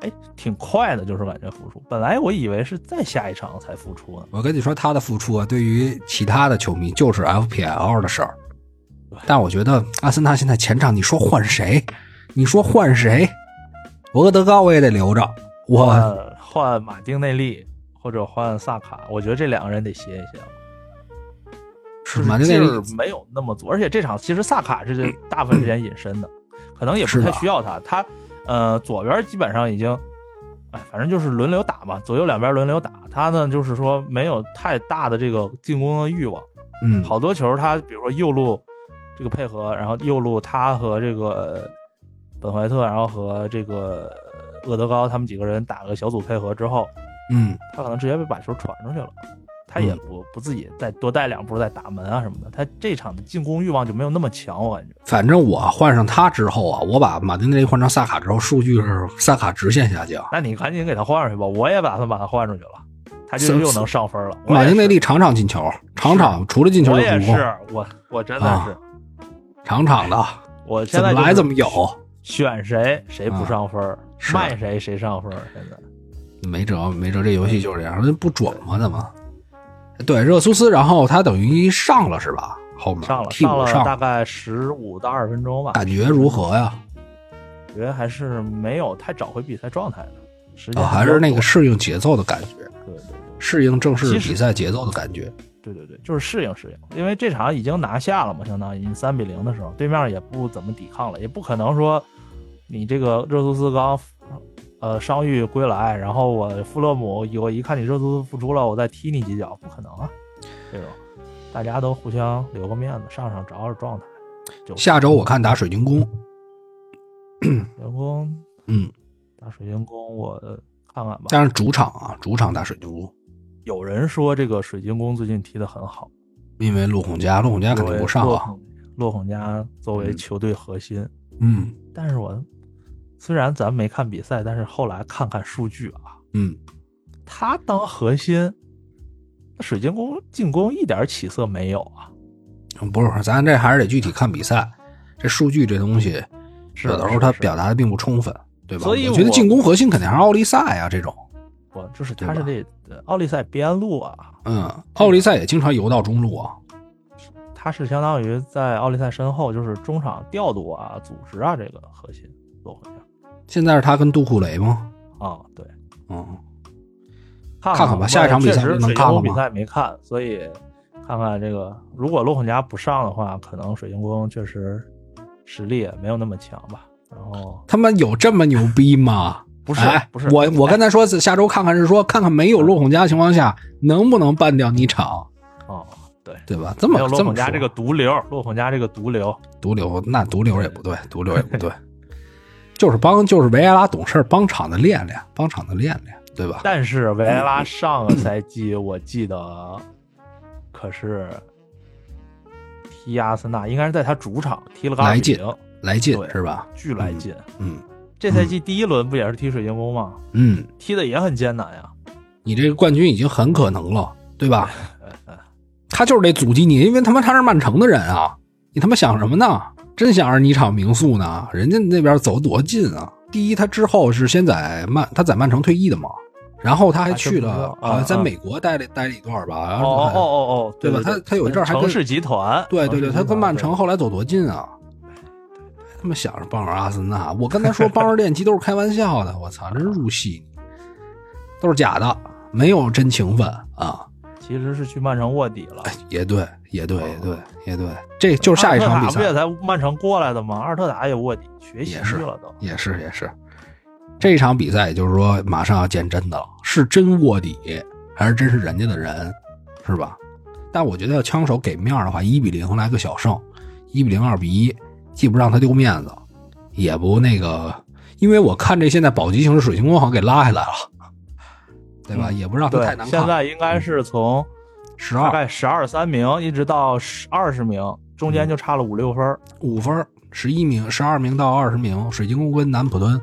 哎，挺快的，就是感觉复出。本来我以为是再下一场才复出呢。我跟你说，他的复出啊，对于其他的球迷就是 FPL 的事儿。但我觉得阿森纳现在前场，你说换谁？你说换谁？博格德高我也得留着。我换马丁内利或者换萨卡，我觉得这两个人得歇一歇了。是马丁内利没有那么足，而且这场其实萨卡是大部分时间隐身的，可能也不太需要他。他。呃，左边基本上已经，哎，反正就是轮流打嘛，左右两边轮流打。他呢，就是说没有太大的这个进攻的欲望。嗯，好多球他，比如说右路这个配合，然后右路他和这个本怀特，然后和这个厄德高他们几个人打个小组配合之后，嗯，他可能直接被把球传出去了。他也不不自己再多带两步再打门啊什么的，他这场的进攻欲望就没有那么强，我感觉。反正我换上他之后啊，我把马丁内利换成萨卡之后，数据是萨卡直线下降。那你赶紧给他换上去吧，我也打算把他换出去了，他就又能上分了。马丁内利场场进球，场场除了进球我也就助攻，是，我我真的啊是，场场的我现在就是来怎么有，选谁谁不上分卖谁谁上分。现在没辙没辙，这游戏就是这样，不准吗？怎么？对，热苏斯，然后他等于上了是吧？后面上了上了上大概十五到二十分钟吧，感觉如何呀？觉得还是没有太找回比赛状态的，时间啊，还是那个适应节奏的感觉，对对对适应正式比赛节奏的感觉。对对对，就是适应适应，因为这场已经拿下了嘛，相当于你三比零的时候，对面也不怎么抵抗了，也不可能说你这个热苏斯刚呃伤愈归来，然后我富勒姆我一看你热苏斯复出了，我再踢你几脚，不可能啊，这种大家都互相留个面子，上上找找状态。就下周我看打水晶宫，员工嗯，打水晶宫，我看看吧。但是主场啊，主场打水晶宫，有人说这个水晶宫最近踢得很好，因为陆孔加，陆孔加肯定不上啊。洛孔加作为嗯球队核心，嗯但是我虽然咱没看比赛，但是后来看看数据啊，嗯，他当核心，那水晶宫进攻一点起色没有啊。不是，咱这还是得具体看比赛。这数据这东西，是有的时候他表达的并不充分，对吧？所以我觉得进攻核心肯定还是奥利赛啊，这种。不，就是他是这呃奥利赛边路啊，嗯，奥利赛也经常游到中路啊。他是相当于在奥利赛身后，就是中场调度啊、组织啊这个核心做现在是他跟杜库雷吗？啊，对。嗯，看看看吧下一场比赛能看吗比赛没看，所以看看这个，如果洛孔加不上的话，可能水晶宫确实实力也没有那么强吧。然后他们有这么牛逼吗？不是哎不是我我刚才说下周看看是说看看没有洛孔加的情况下能不能办掉你场，哦，对，对吧？这么洛孔家这个毒瘤，洛孔加这个毒瘤，毒瘤，那毒瘤也不对，毒瘤也不对，就是帮就是维埃拉懂事儿，帮场子练练，帮场子练练，对吧？但是维埃拉上个赛季我记得可是踢阿森纳，应该是在他主场踢了个二来劲，来劲是吧？巨来劲。嗯这赛季第一轮不也是踢水晶宫吗？嗯，踢的也很艰难呀。你这个冠军已经很可能了，对吧？他就是得阻击你，因为他妈他是曼城的人啊！你他妈想什么呢？真想着你场民宿呢？人家那边走多近啊！第一，他之后是先在曼他在曼城退役的嘛，然后他还去了在美国待了待了一段吧，然哦哦哦哦，对吧他他有一阵儿还跟城市集团，对对对，他跟曼城后后来走多近啊！他们想着帮着阿森纳，我跟他说帮着练级都是开玩笑的，我操，真入戏，都是假的，没有真情分啊！其实是去曼城卧底了。也对，也对，也对，也对，这就是下一场比赛，不也才曼城过来的吗？阿尔特塔也卧底，学习了都。也是也是，这一场比赛，也就是说马上要见真的了，是真卧底还是真是人家的人，是吧？但我觉得要枪手给面的话，一比零来个小胜，一比零、二比一，既不让他丢面子，也不那个，因为我看这现在保级形势，水晶宫好像给拉下来了，对吧？嗯也不让他太难，看。现在应该是从十二大概十二三名一直到十二十名，中间就差了五六分儿。五分，十一名、十二名到二十名，水晶宫跟南普敦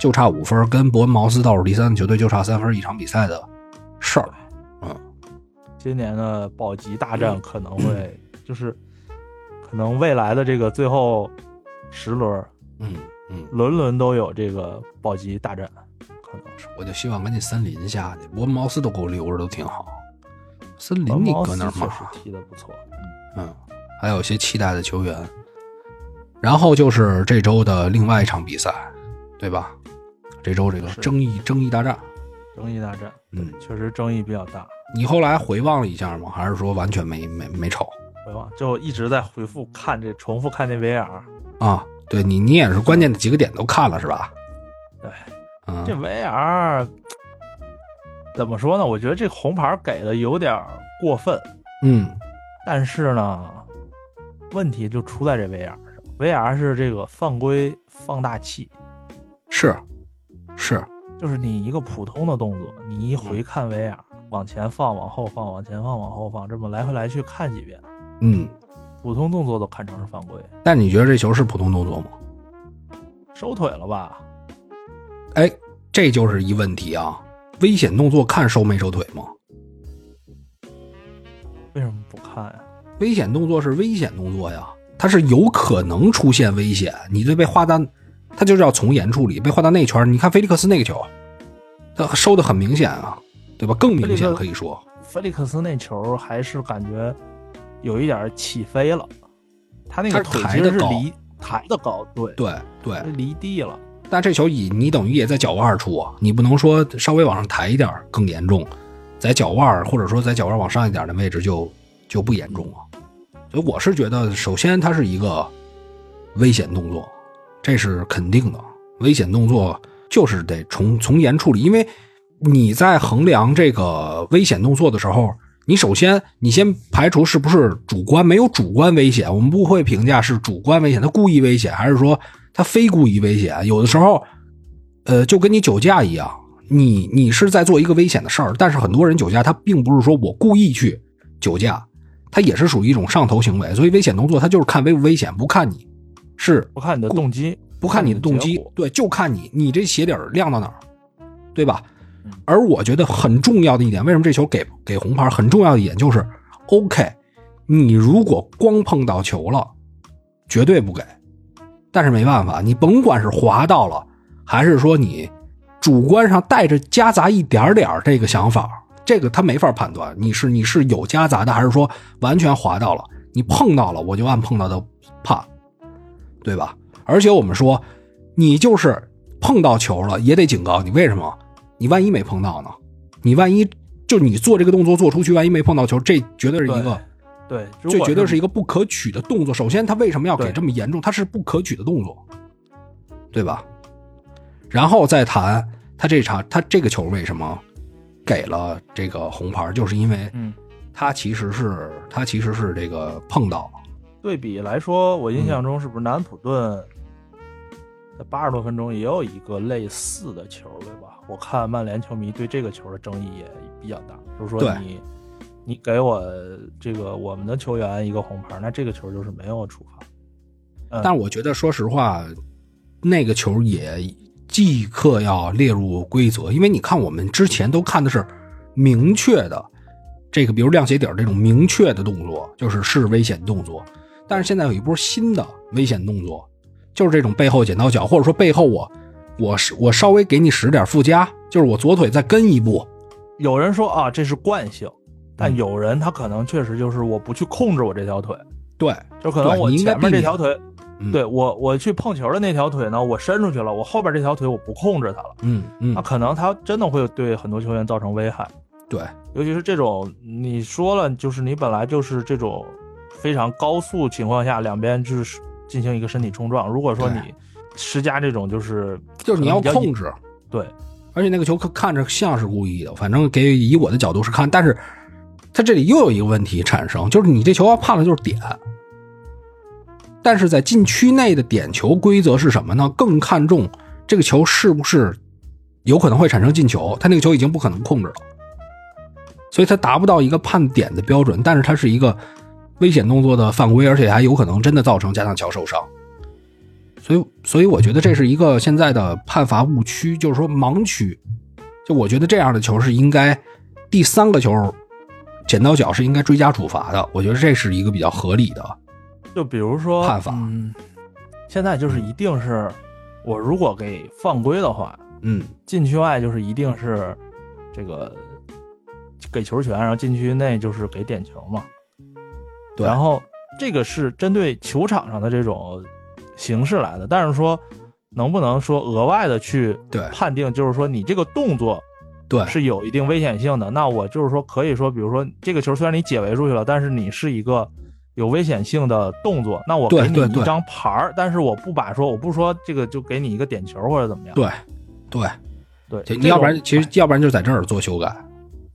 就差五分，跟伯恩茅斯倒数第三的球队就差三分，一场比赛的事儿。嗯，今年的保级大战可能会就是，可能未来的这个最后十轮，嗯嗯，轮轮都有这个保级大战，可能是。我就希望赶紧森林下去，伯恩茅斯都给我留着都挺好。森林你搁那儿嘛？斯确实踢的不错，嗯嗯，还有一些期待的球员。然后就是这周的另外一场比赛，对吧？这周这个争议争议大战，争议大战，嗯，确实争议比较大。你后来回望了一下吗？还是说完全没没没瞅回望就一直在回复看这重复看那 VR，啊？对你你也是关键的几个点都看了是吧？对，嗯，这 VR 怎么说呢？我觉得这红牌给的有点过分，嗯但是呢，问题就出在这 VR 上。VR 是这个犯规放大器，是是，就是你一个普通的动作，你一回看 VR，往前放、往后放、往前放、往后放，这么来回来去看几遍，嗯，普通动作都看成是犯规，但你觉得这球是普通动作吗？收腿了吧？哎，这就是一问题啊！危险动作看收没收腿吗？为什么不看呀？危险动作是危险动作呀，它是有可能出现危险。你这被划到，它就是要从严处理。被划到内圈，你看菲利克斯那个球，他收的很明显啊，对吧？更明显可以说，菲利克斯那球还是感觉有一点起飞了，他那个腿其实是离抬的高，对对对，离地了。但这球以你等于也在脚腕处啊，你不能说稍微往上抬一点更严重，在脚腕或者说在脚腕往上一点的位置就就不严重了。所以我是觉得，首先它是一个危险动作，这是肯定的。危险动作就是得从从严处理，因为你在衡量这个危险动作的时候，你首先你先排除是不是主观，没有主观危险，我们不会评价是主观危险，他故意危险还是说。他非故意危险，有的时候，呃，就跟你酒驾一样，你你是在做一个危险的事儿，但是很多人酒驾，他并不是说我故意去酒驾，他也是属于一种上头行为，所以危险动作他就是看危不危险，不看你是不看你的动机，不看你的动机，对，就看你你这鞋底亮到哪儿，对吧？而我觉得很重要的一点，为什么这球给给红牌？很重要的一点就是，OK，你如果光碰到球了，绝对不给。但是没办法，你甭管是滑到了，还是说你主观上带着夹杂一点点这个想法，这个他没法判断你是你是有夹杂的，还是说完全滑到了。你碰到了，我就按碰到的判，对吧？而且我们说，你就是碰到球了，也得警告你。为什么？你万一没碰到呢？你万一就你做这个动作做出去，万一没碰到球，这绝对是一个。对，这绝对是一个不可取的动作。首先，他为什么要给这么严重？他是不可取的动作，对吧？然后再谈他这场，他这个球为什么给了这个红牌？就是因为，嗯，他其实是他其实是这个碰到。对比来说，我印象中是不是南普顿在八十多分钟也有一个类似的球，对吧？我看曼联球迷对这个球的争议也比较大，就是说你。你给我这个我们的球员一个红牌，那这个球就是没有处罚。但我觉得，说实话，那个球也即刻要列入规则，因为你看，我们之前都看的是明确的这个，比如亮鞋底这种明确的动作，就是是危险动作。但是现在有一波新的危险动作，就是这种背后剪刀脚，或者说背后我我是我稍微给你使点附加，就是我左腿再跟一步。有人说啊，这是惯性。但有人他可能确实就是我不去控制我这条腿，对，就可能我前面这条腿，对我我去碰球的那条腿呢，我伸出去了，我后边这条腿我不控制它了，嗯嗯，那可能他真的会对很多球员造成危害，对，尤其是这种你说了，就是你本来就是这种非常高速情况下，两边就是进行一个身体冲撞，如果说你施加这种就是就是你要控制，对，而且那个球看看着像是故意的，反正给以我的角度是看，但是。他这里又有一个问题产生，就是你这球要判的就是点，但是在禁区内的点球规则是什么呢？更看重这个球是不是有可能会产生进球，他那个球已经不可能控制了，所以他达不到一个判点的标准，但是它是一个危险动作的犯规，而且还有可能真的造成加纳乔受伤，所以，所以我觉得这是一个现在的判罚误区，就是说盲区，就我觉得这样的球是应该第三个球。剪刀脚是应该追加处罚的，我觉得这是一个比较合理的。就比如说判罚，现在就是一定是我如果给犯规的话，嗯，禁区外就是一定是这个给球权，然后禁区内就是给点球嘛。对。然后这个是针对球场上的这种形式来的，但是说能不能说额外的去判定，就是说你这个动作。对，是有一定危险性的。那我就是说，可以说，比如说这个球虽然你解围出去了，但是你是一个有危险性的动作，那我给你一张牌儿，但是我不把说，我不说这个就给你一个点球或者怎么样。对，对，对，你要不然其实要不然就在这儿做修改。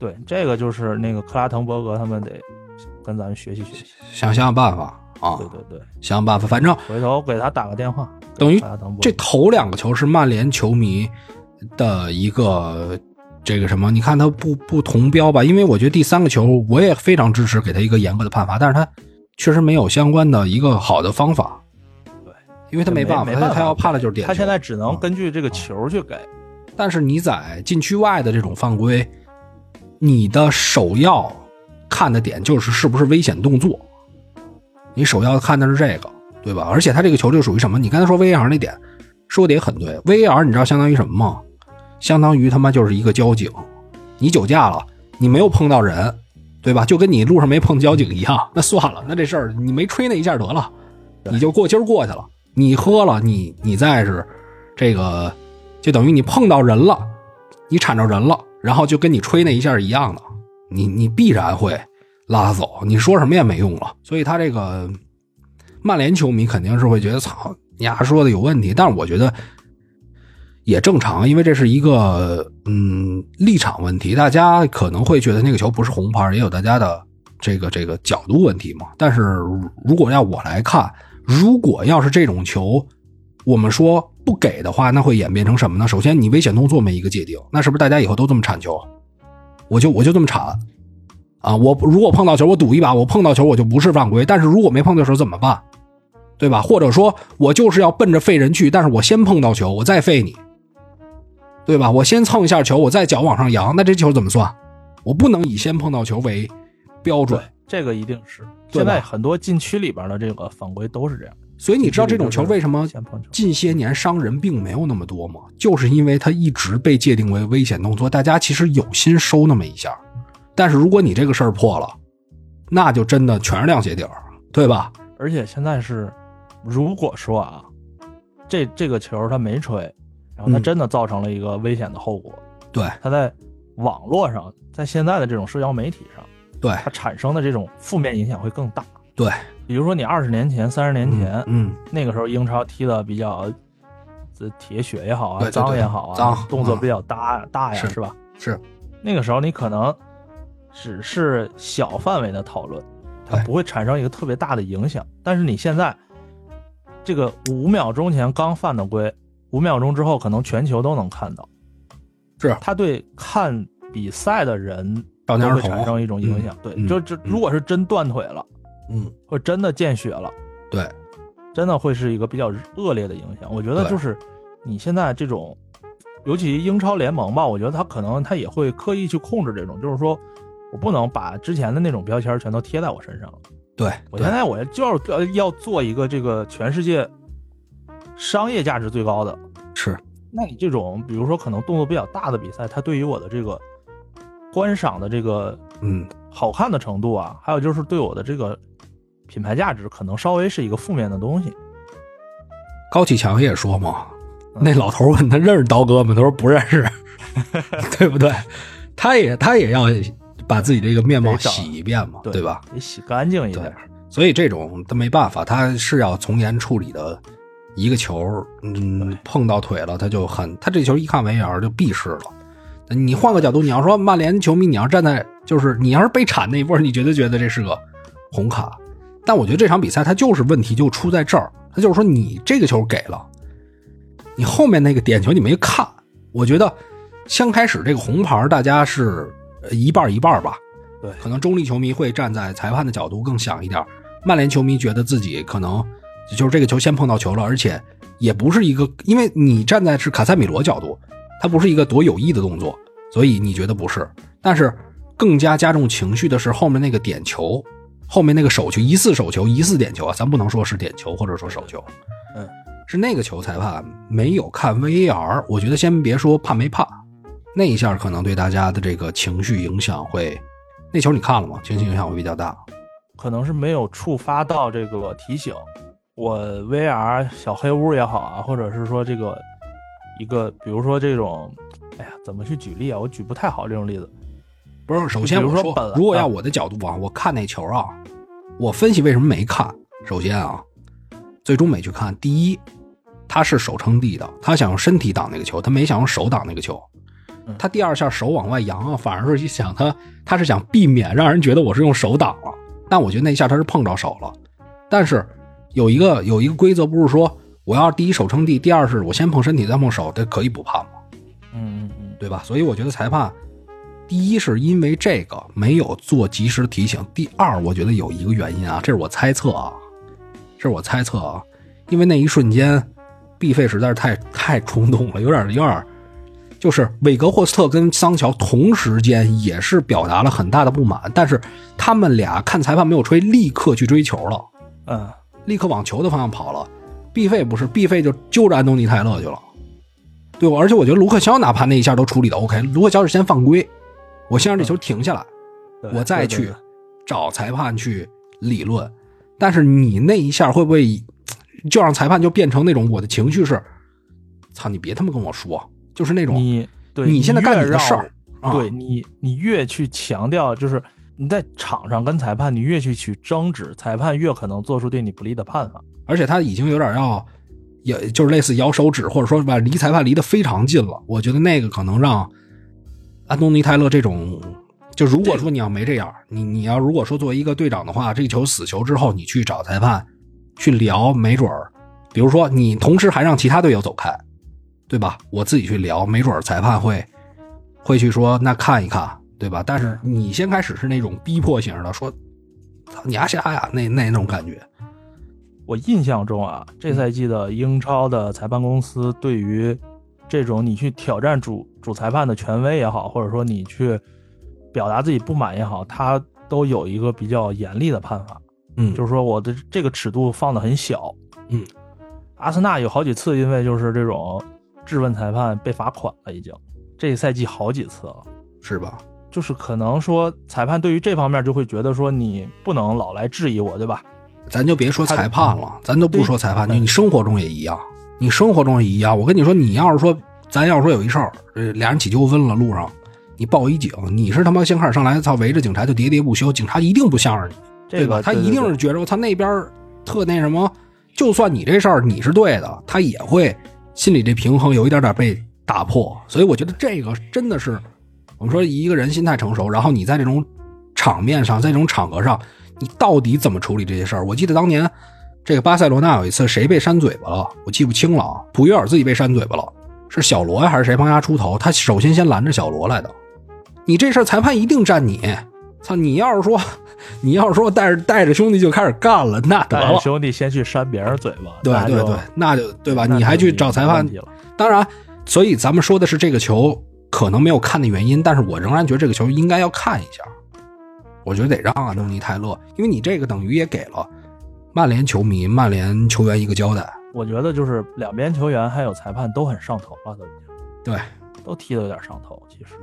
对，这个就是那个克拉滕伯格他们得跟咱们学习学习，想想想办法啊。对对对，想想办法，反正回头给他打个电话。等于这头两个球是曼联球迷的一个。这个什么，你看他不不同标吧？因为我觉得第三个球我也非常支持给他一个严格的判罚，但是他确实没有相关的一个好的方法。对，因为他没办法，他他要判了就是点球。他现在只能根据这个球去给。但是你在禁区外的这种犯规，你的首要看的点就是是不是危险动作，你首要看的是这个，对吧？而且他这个球就属于什么？你刚才说 VAR 那点说的也很对，VAR 你知道相当于什么吗？相当于他妈就是一个交警，你酒驾了，你没有碰到人，对吧？就跟你路上没碰交警一样，那算了，那这事儿你没吹那一下得了，你就过今儿过去了。你喝了，你你再是这个，就等于你碰到人了，你铲着人了，然后就跟你吹那一下一样的，你你必然会拉走，你说什么也没用了。所以他这个曼联球迷肯定是会觉得，操，你丫说的有问题。但是我觉得也正常，因为这是一个嗯立场问题，大家可能会觉得那个球不是红牌，也有大家的这个这个角度问题嘛。但是如果要我来看，如果要是这种球，我们说不给的话，那会演变成什么呢？首先，你危险动作没一个界定，那是不是大家以后都这么铲球？我就我就这么铲啊！我如果碰到球，我赌一把，我碰到球我就不是犯规。但是如果没碰到球怎么办？对吧？或者说我就是要奔着废人去，但是我先碰到球，我再废你，对吧？我先蹭一下球，我再脚往上扬，那这球怎么算？我不能以先碰到球为标准。这个一定是，对现在很多禁区里边的这个犯规都是这样。所以你知道这种球为什么？近些年伤人并没有那么多吗？就是因为它一直被界定为危险动作，大家其实有心收那么一下，但是如果你这个事儿破了，那就真的全是亮鞋底儿，对吧？而且现在是，如果说啊，这这个球他没吹，然后他嗯真的造成了一个危险的后果，对他在网络上，在现在的这种社交媒体上，对它产生的这种负面影响会更大。对，比如说你二十年前、三十年前，嗯，那个时候英超踢的比较，这铁血也好啊，对对对脏也好啊，动作比较大大呀，是是吧？是那个时候你可能只是小范围的讨论，它不会产生一个特别大的影响。但是你现在这个五秒钟前刚犯的规，五秒钟之后可能全球都能看到，是他对看比赛的人都会产生一种影响。对，就就这如果是真断腿了，嗯，或真的见血了，对，真的会是一个比较恶劣的影响。我觉得就是你现在这种，尤其英超联盟吧，我觉得他可能他也会刻意去控制这种，就是说我不能把之前的那种标签全都贴在我身上了。对，我现在我就是要要做一个这个全世界商业价值最高的。是那你这种比如说可能动作比较大的比赛，它对于我的这个观赏的这个嗯，好看的程度啊，还有就是对我的这个品牌价值，可能稍微是一个负面的东西。高启强也说嘛，嗯 那老头问他认识刀哥吗？他说不认识，对不对？他也他也要把自己这个面貌洗一遍嘛，对对吧？得洗干净一对点。，所以这种他没办法，他是要从严处理的。一个球，嗯，碰到腿了，他就很，他这球一看 VAR 就必失了。你换个角度，你要说曼联球迷，你要站在就是你要是被铲那一波，你绝对觉得这是个红卡。但我觉得这场比赛他就是问题就出在这儿，他就是说你这个球给了，你后面那个点球你没看。我觉得先开始这个红牌大家是呃一半一半吧，对可能中立球迷会站在裁判的角度更想一点，曼联球迷觉得自己可能就是这个球先碰到球了，而且也不是一个，因为你站在是卡塞米罗角度，他不是一个多有意的动作，所以你觉得不是。但是更加加重情绪的是后面那个点球，后面那个手球，疑似手球，疑似点球啊，咱不能说是点球或者说手球，嗯，是那个球裁判没有看 VAR，我觉得先别说怕没怕，那一下可能对大家的这个情绪影响会，那球你看了吗？情绪影响会比较大。可能是没有触发到这个提醒。我 VR 小黑屋也好啊，或者是说这个一个，比如说这种，哎呀，怎么去举例啊？我举不太好这种例子。不是，首先我说如说本，如果要我的角度啊，我看那球啊，我分析为什么没看。首先啊，最终没去看。第一，他是手撑地的，他想用身体挡那个球，他没想用手挡那个球嗯。他第二下手往外扬啊，反而是想他他是想避免让人觉得我是用手挡了。但我觉得那一下他是碰着手了。但是有一个有一个规则，不是说我要第一手撑地，第二是我先碰身体再碰手，这可以不判吗？嗯嗯嗯，对吧？所以我觉得裁判，第一是因为这个没有做及时提醒，第二我觉得有一个原因啊，这是我猜测啊，这是我猜测啊，因为那一瞬间，毕费实在是太太冲动了，有点有点，就是韦格霍斯特跟桑乔同时间也是表达了很大的不满，但是他们俩看裁判没有吹，立刻去追球了，嗯，立刻往球的方向跑了。毕费不是，毕费就揪着安东尼泰勒去了，对吧？而且我觉得卢克肖哪怕那一下都处理的 OK，卢克肖是先犯规，我先让这球停下来，对我再去找裁判去理论。但是你那一下会不会就让裁判就变成那种我的情绪是，操你别他妈跟我说，就是那种你对你现在干你的事儿，啊对你你越去强调，就是你在场上跟裁判，你越去去争执，裁判越可能做出对你不利的判罚。而且他已经有点要，也就是类似摇手指，或者说把，离裁判离得非常近了。我觉得那个可能让安东尼泰勒这种，就如果说你要没这样，你你要如果说作为一个队长的话，这球死球之后，你去找裁判去聊，没准儿，比如说你同时还让其他队友走开，对吧？我自己去聊，没准儿裁判会会去说那看一看，对吧？但是你先开始是那种逼迫型的，说操你丫瞎呀，那那种感觉。我印象中啊，这赛季的英超的裁判公司对于这种你去挑战主主裁判的权威也好，或者说你去表达自己不满也好，他都有一个比较严厉的判罚，嗯，就是说我的这个尺度放的很小。嗯，阿森纳有好几次因为就是这种质问裁判被罚款了，已经这个赛季好几次了。是吧？就是可能说裁判对于这方面就会觉得说你不能老来质疑我，对吧？咱就别说裁判了，咱都不说裁判，对你生活中也一样，你生活中也一样。我跟你说，你要是说，咱要是说有一事儿，呃，俩人起纠纷了，路上你报一警，你是他妈先开始上来，操，围着警察就喋喋不休，警察一定不向着你，这个对吧？他一定是觉着他那边特那什么，就算你这事儿你是对的，他也会心里这平衡有一点点被打破。所以我觉得这个真的是，我们说一个人心态成熟，然后你在这种场面上，在这种场合上。你到底怎么处理这些事儿？我记得当年这个巴塞罗那有一次谁被扇嘴巴了，我记不清了啊。普约尔自己被扇嘴巴了，是小罗呀还是谁帮他出头？他首先先拦着小罗来的。你这事儿裁判一定站你，操！你要是说你要是说带着带着兄弟就开始干了，那得了，带着兄弟先去扇别人嘴巴，对对对，那就对吧？你还去找裁判。当然，所以咱们说的是这个球可能没有看的原因，但是我仍然觉得这个球应该要看一下。我觉得得让安东尼泰勒，因为你这个等于也给了曼联球迷、曼联球员一个交代。我觉得就是两边球员还有裁判都很上头了，都已经。对，都踢得有点上头，其实。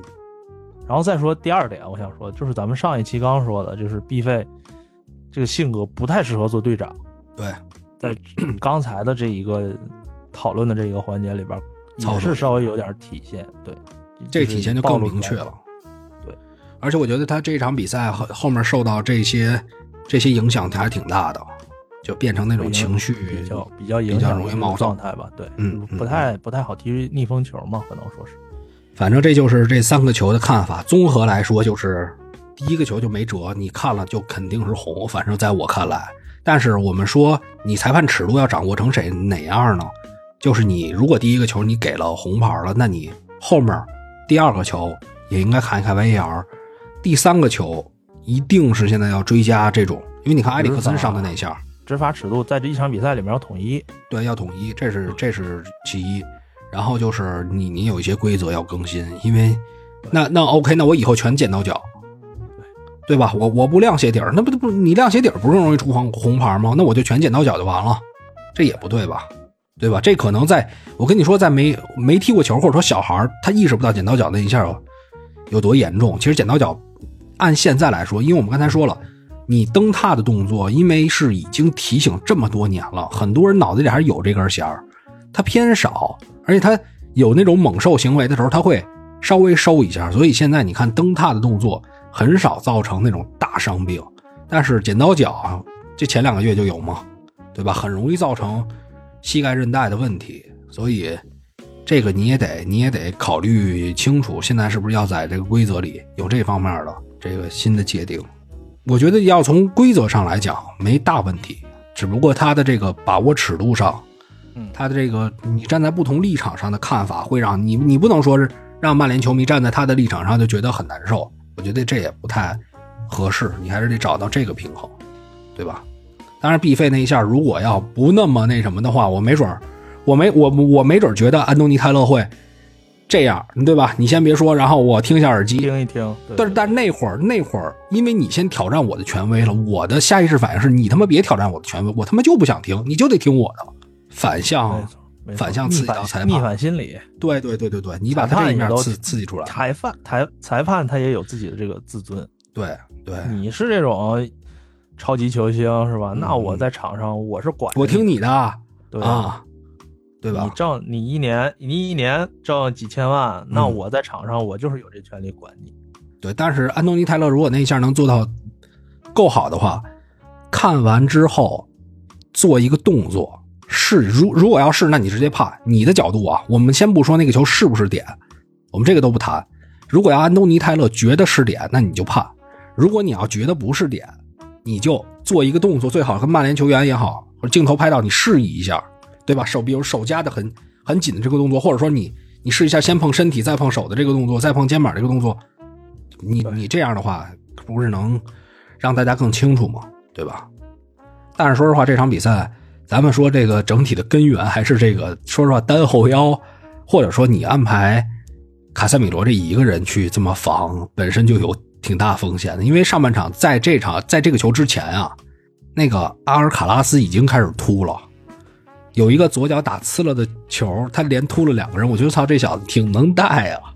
然后再说第二点，我想说就是咱们上一期刚刚说的，就是毕费这个性格不太适合做队长，对，在刚才的这一个讨论的这一个环节里边，也是稍微有点体现，对，这体现就更明确了。对，而且我觉得他这场比赛后后面受到这些这些影响还挺大的，就变成那种情绪比较比较容易冒状态吧，对，嗯嗯不太不太好踢逆风球嘛，可能说是。反正这就是这三个球的看法。综合来说，就是第一个球就没辙，你看了就肯定是红。反正在我看来，但是我们说你裁判尺度要掌握成谁哪样呢？就是你如果第一个球你给了红牌了，那你后面第二个球也应该看一看 VAR，第三个球一定是现在要追加这种，因为你看埃里克森上的那下，执法尺度在这一场比赛里面要统一，对，要统一，这是这是其一。然后就是你你有一些规则要更新，因为那那 OK，那我以后全剪刀脚，对吧？我我不亮鞋底儿，那不不你亮鞋底儿不是容易出黄红牌吗？那我就全剪刀脚就完了，这也不对吧？对吧？这可能在我跟你说，在没没踢过球或者说小孩他意识不到剪刀脚那一下有有多严重。其实剪刀脚按现在来说，因为我们刚才说了，你蹬踏的动作，因为是已经提醒这么多年了，很多人脑子里还是有这根弦儿，它偏少，而且它有那种猛兽行为的时候，它会稍微收一下。所以现在你看蹬踏的动作很少造成那种大伤病，但是剪刀脚啊，这前两个月就有嘛，对吧？很容易造成膝盖韧带的问题，所以这个你也得你也得考虑清楚，现在是不是要在这个规则里有这方面的这个新的界定？我觉得要从规则上来讲没大问题，只不过他的这个把握尺度上，嗯它的这个你站在不同立场上的看法，会让你你不能说是让曼联球迷站在他的立场上就觉得很难受。我觉得这也不太合适，你还是得找到这个平衡，对吧？当然毕费那一下如果要不那么那什么的话，我没准儿，我没我我没准儿觉得安东尼泰勒会这样，对吧？你先别说，然后我听一下耳机，听一听。对但是但是那会儿那会儿，因为你先挑战我的权威了，我的下意识反应是你他妈别挑战我的权威，我他妈就不想听，你就得听我的，反向反向刺激到裁判逆反心理，对对对对对，你把他这一面刺刺激出来，裁判裁裁判他也有自己的这个自尊。对对，你是这种超级球星是吧？嗯那我在场上我是管我听你的对啊，对吧你吧？挣你一年你一年挣几千万，那嗯我在场上我就是有这权利管你。对，但是安东尼泰勒如果那一下能做到够好的话，看完之后做一个动作是，如如果要是，那你直接判你的角度啊。我们先不说那个球是不是点，我们这个都不谈。如果要安东尼泰勒觉得是点，那你就判；如果你要觉得不是点，你就做一个动作，最好跟曼联球员也好，或者镜头拍到你示意一下，对吧？手比如手夹的很很紧的这个动作，或者说你你试一下先碰身体再碰手的这个动作，再碰肩膀这个动作，你你这样的话，不是能让大家更清楚吗？对吧？但是说实话，这场比赛，咱们说这个整体的根源还是这个，说实话，单后腰，或者说你安排卡塞米罗这一个人去这么防，本身就有挺大风险的。因为上半场在这场在这个球之前啊，那个阿尔卡拉斯已经开始突了。有一个左脚打呲了的球，他连突了两个人，我觉得操，这小子挺能带啊。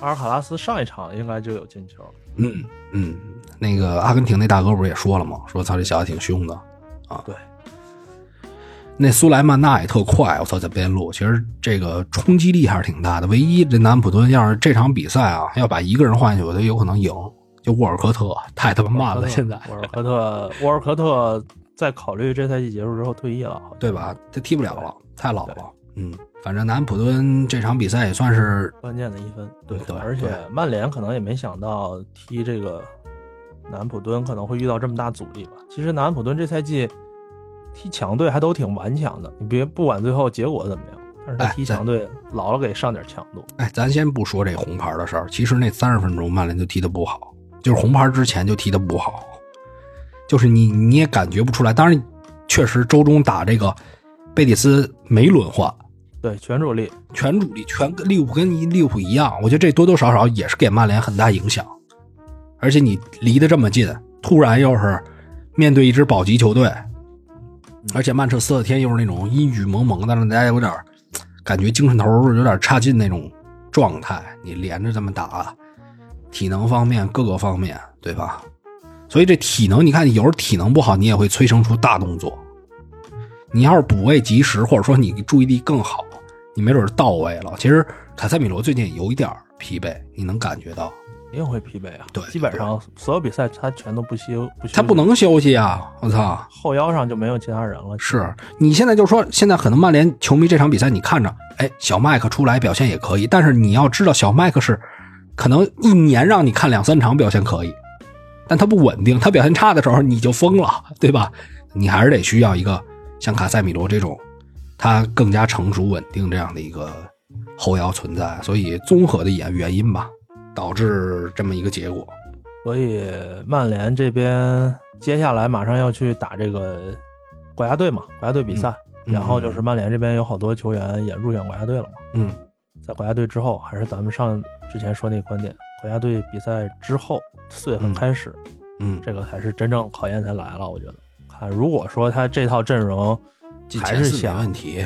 阿尔卡拉斯上一场应该就有进球，嗯嗯，那个阿根廷那大哥不是也说了吗？说操这小子挺凶的啊。对，那苏莱曼纳也特快，我操，在边路，其实这个冲击力还是挺大的。唯一这南安普顿要是这场比赛啊，要把一个人换下去，我觉得有可能赢。就沃尔科特太他妈慢了，现在沃尔科特沃尔科特在考虑这赛季结束之后退役了，对吧？他踢不了了，太老了。嗯，反正南安普顿这场比赛也算是关键的一分。对对而且曼联可能也没想到踢这个南安普敦可能会遇到这么大阻力吧。其实南安普敦这赛季踢强队还都挺顽强的，你别不管最后结果怎么样，但是他哎踢强队老了给上点强度。哎，咱先不说这红牌的事儿，其实那三十分钟曼联就踢得不好，就是红牌之前就踢得不好，就是你你也感觉不出来。当然，确实周中打这个贝蒂斯没轮换，对，全主力全主力全跟利物浦跟利物浦一样，我觉得这多多少少也是给曼联很大影响。而且你离得这么近，突然又是面对一支保级球队，而且曼彻斯特天又是那种阴雨蒙蒙的，让大家有点感觉精神头有点差劲那种状态。你连着这么打，体能方面各个方面，对吧？所以这体能，你看有时候体能不好，你也会催生出大动作。你要是补位及时，或者说你注意力更好，你没准到位了。其实卡塞米罗最近有一点疲惫，你能感觉到，一定会疲惫啊。对基本上所有比赛他全都不休不休，他不能休息啊！我操！后腰上就没有其他人了。是你现在就说，现在可能曼联球迷这场比赛你看着，哎，小麦克出来表现也可以，但是你要知道，小麦克是可能一年让你看两三场表现可以，但他不稳定，他表现差的时候你就疯了，对吧？你还是得需要一个像卡塞米罗这种，他更加成熟稳定这样的一个后腰存在，所以综合的原原因吧，导致这么一个结果。所以曼联这边接下来马上要去打这个国家队嘛，国家队比赛，嗯然后就是曼联这边有好多球员也入选国家队了嘛。嗯，在国家队之后，还是咱们上之前说那个观点，国家队比赛之后四月份嗯开始，嗯，这个才是真正考验才来了。我觉得，看如果说他这套阵容还是想问题。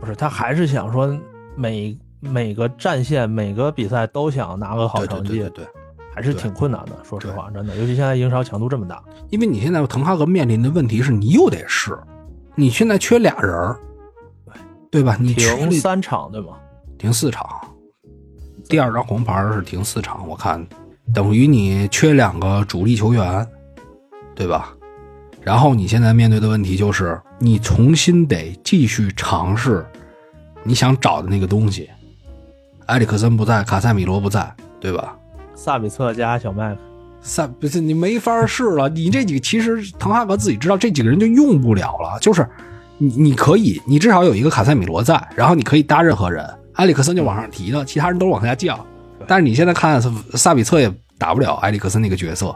不是他还是想说每每个战线每个比赛都想拿个好对对成绩，对对对。还是挺困难的。说实话，真的，尤其现在英超强度这么大，因为你现在滕哈格面临的问题是你又得试，你现在缺俩人儿，对吧？你停三场对吗？停四场，第二张红牌是停四场，我看等于你缺两个主力球员，对吧？然后你现在面对的问题就是你重新得继续尝试你想找的那个东西。埃里克森不在，卡塞米罗不在，对吧？萨比策加小麦克，萨不是你没法试了，你这几个其实滕哈格自己知道这几个人就用不了了，就是你你可以，你至少有一个卡塞米罗在，然后你可以搭任何人，埃里克森就往上提了，其他人都往下降。但是你现在看萨比策也打不了埃里克森那个角色，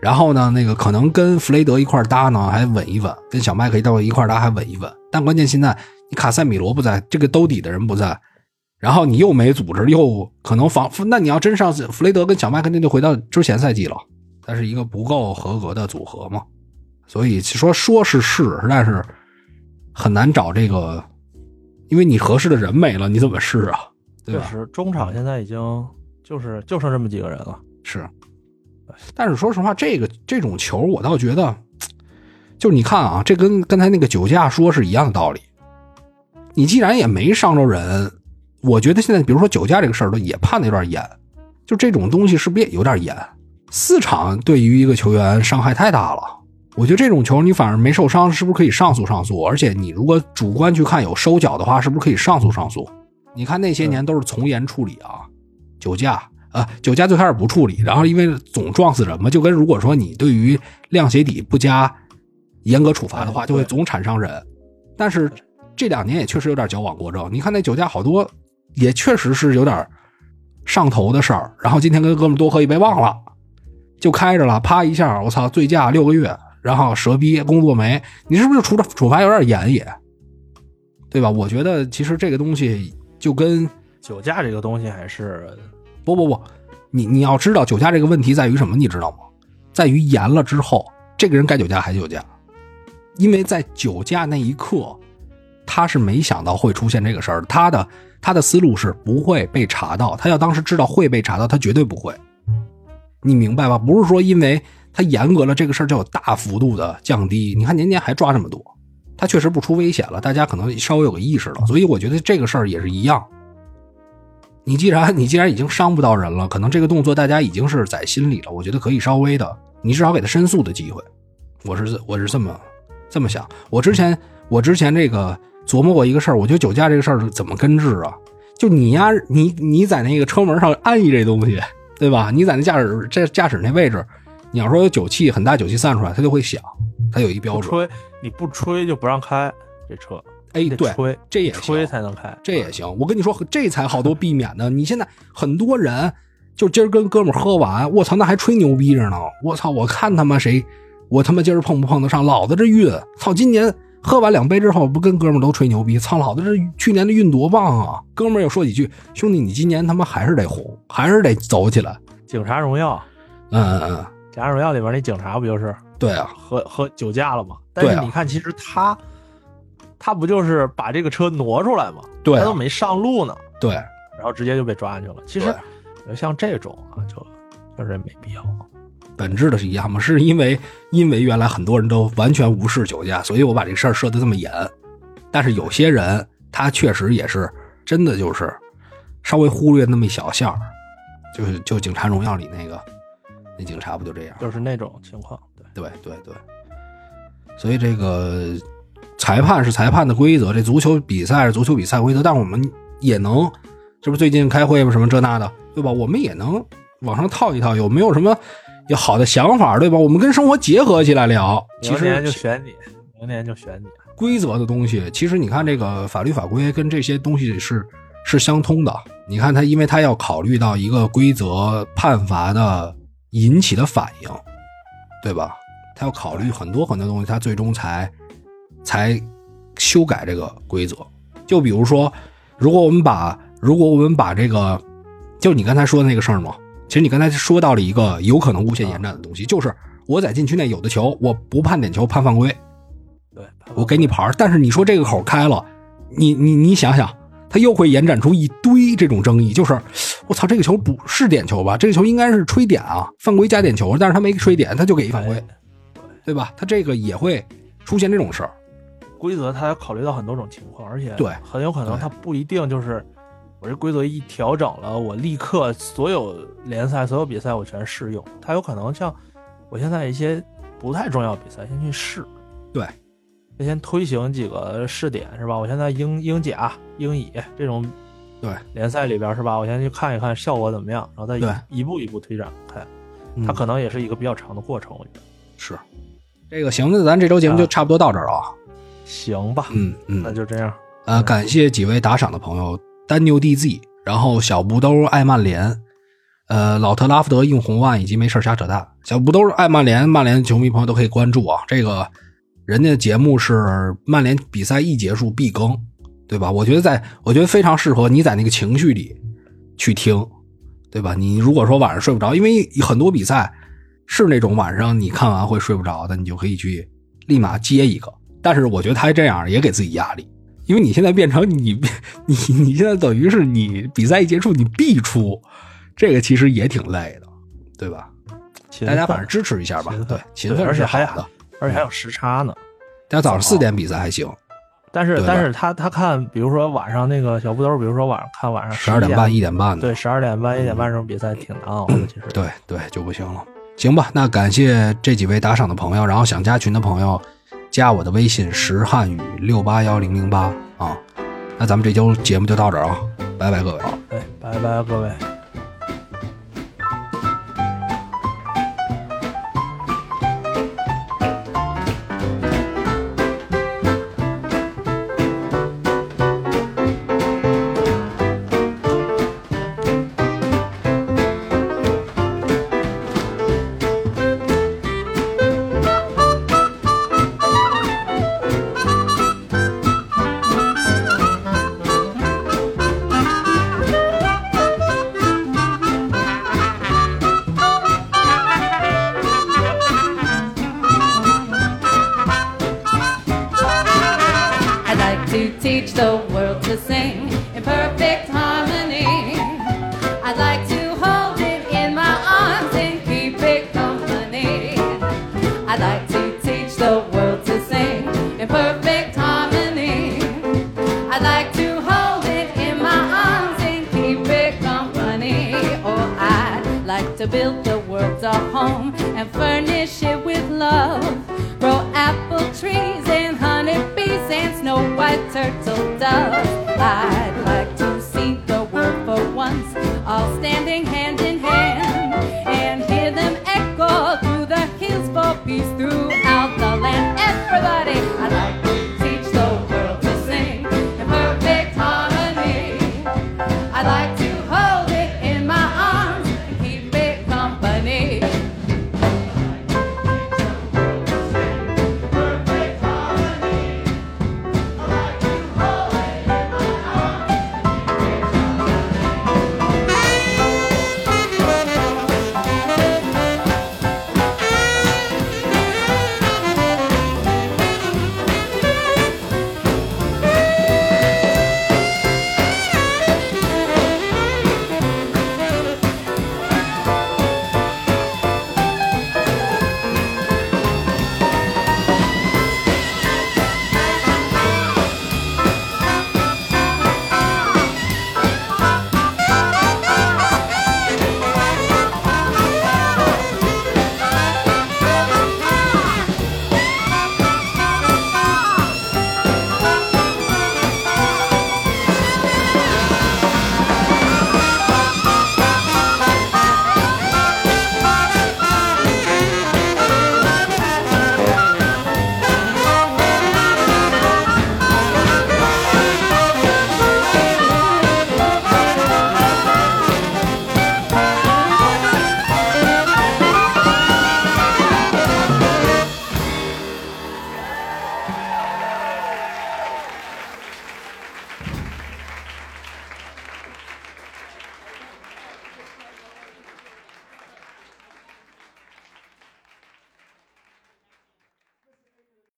然后呢，那个可能跟弗雷德一块搭呢还稳一稳，跟小麦克一到一块搭还稳一稳。但关键现在你卡塞米罗不在，这个兜底的人不在，然后你又没组织，又可能防，那你要真上弗雷德跟小麦肯定就回到之前赛季了。它是一个不够合格的组合嘛，所以说说是是，但是很难找这个，因为你合适的人没了，你怎么试啊？确实，中场现在已经就是就剩这么几个人了。是，但是说实话，这个这种球我倒觉得，就是你看啊，这跟刚才那个酒驾说是一样的道理。你既然也没伤着人，我觉得现在比如说酒驾这个事儿都也判的有点严，就这种东西是不是也有点严？四场对于一个球员伤害太大了，我觉得这种球你反而没受伤，是不是可以上诉上诉？而且你如果主观去看有收脚的话，是不是可以上诉上诉？你看那些年都是从严处理啊，酒驾啊，酒驾最开始不处理，然后因为总撞死人嘛，就跟如果说你对于量鞋底不加严格处罚的话，就会总产伤人。但是这两年也确实有点矫枉过正，你看那酒驾好多也确实是有点上头的事儿。然后今天跟哥们多喝一杯忘了。就开着了，啪一下，我操，醉驾六个月，然后蛇逼工作没，你是不是处处罚有点严也？对吧？我觉得其实这个东西就跟酒驾这个东西还是不不不，你你要知道酒驾这个问题在于什么，你知道吗？在于严了之后，这个人该酒驾还酒驾，因为在酒驾那一刻，他是没想到会出现这个事儿，他的他的思路是不会被查到，他要当时知道会被查到，他绝对不会。你明白吧？不是说因为他严格了，这个事儿就有大幅度的降低。你看年年还抓这么多，他确实不出危险了，大家可能稍微有个意识了。所以我觉得这个事儿也是一样。你既然 你既然已经伤不到人了，可能这个动作大家已经是在心里了。我觉得可以稍微的，你至少给他申诉的机会。我是我是这么这么想。我之前我之前这个琢磨过一个事儿，我觉得酒驾这个事儿怎么根治啊？就你呀，你你在那个车门上安一这东西。对吧？你在那驾驶这驾驶那位置，你要说有酒气很大酒气散出来，它就会响，它有一标准。吹你不吹就不让开这车。哎，对，吹这也吹才能开，这也行。我跟你说，这才好多避免的。你现在很多人就今儿跟哥们喝完，我操，那还吹牛逼着呢。我操，我看他妈谁，我他妈今儿碰不碰得上？老子这运，操，今年。喝完两杯之后，不跟哥们都吹牛逼？操老子这去年的运多棒啊！哥们又说几句：“兄弟，你今年他妈还是得红，还是得走起来。”警察荣耀，嗯嗯嗯，警察荣耀里边那警察不就是对啊，喝喝酒驾了嘛？但是你看，其实他他不就是把这个车挪出来嘛？对，他都没上路呢。对，然后直接就被抓进去了。其实像这种啊，就确实没必要。本质的是一样吗？是因为因为原来很多人都完全无视酒驾，所以我把这事儿设的这么严。但是有些人他确实也是真的就是稍微忽略那么一小项儿，就是就《警察荣耀》里那个那警察不就这样？就是那种情况。对对对对。所以这个裁判是裁判的规则，这足球比赛是足球比赛规则，但是我们也能，这不最近开会吧？什么这那的，对吧？我们也能往上套一套，有没有什么？有好的想法，对吧？我们跟生活结合起来聊。明年就选你，明年就选你。规则的东西，其实你看这个法律法规跟这些东西是是相通的。你看他，因为他要考虑到一个规则判罚的引起的反应，对吧？他要考虑很多很多东西，他最终才才修改这个规则。就比如说，如果我们把如果我们把这个，就你刚才说的那个事儿嘛。其实你刚才说到了一个有可能无限延展的东西，就是我在禁区内有的球，我不判点球判犯规，对我给你牌但是你说这个口开了，你你你想想，他又会延展出一堆这种争议，就是我操，这个球不是点球吧？这个球应该是吹点啊，犯规加点球，但是他没吹点，他就给一犯规，对吧？他这个也会出现这种事儿。规则它要考虑到很多种情况，而且对，很有可能它不一定就是。我这规则一调整了，我立刻所有联赛、所有比赛我全适用。它有可能像我现在一些不太重要比赛先去试，对，先推行几个试点是吧？我现在英英甲、英乙这种对联赛里边是吧？我先去看一看效果怎么样，然后再一步一步推展开。它可能也是一个比较长的过程，我觉得是。这个行，那咱这周节目就差不多到这儿了。行吧，嗯嗯，那就这样。呃，感谢几位打赏的朋友。丹尼尔 DZ，然后小布兜爱曼联，呃，老特拉福德硬红万以及没事瞎扯淡。小布兜爱曼联，曼联球迷朋友都可以关注啊。这个人家的节目是曼联比赛一结束必更，对吧？我觉得在，我觉得非常适合你在那个情绪里去听，对吧？你如果说晚上睡不着，因为很多比赛是那种晚上你看完会睡不着的，你就可以去立马接一个。但是我觉得他这样也给自己压力，因为你现在变成你你你现在等于是你比赛一结束你必出，这个其实也挺累的，对吧？大家反正支持一下吧，对，勤奋是好的，而且还有时差呢。大家早上四点比赛还行，但是但是他他看，比如说晚上那个小布兜，比如说晚上看晚上十二点半一点半的，对，十二点半一点半这种比赛挺难熬的，其实。对对，就不行了。行吧，那感谢这几位打赏的朋友，然后想加群的朋友。加我的微信石汉语六八幺零零八啊，那咱们这周节目就到这儿啊，拜拜各位，哎，拜拜各位。to build the world's a home and furnish it with love. Grow apple trees and honeybees and snow white turtle doves.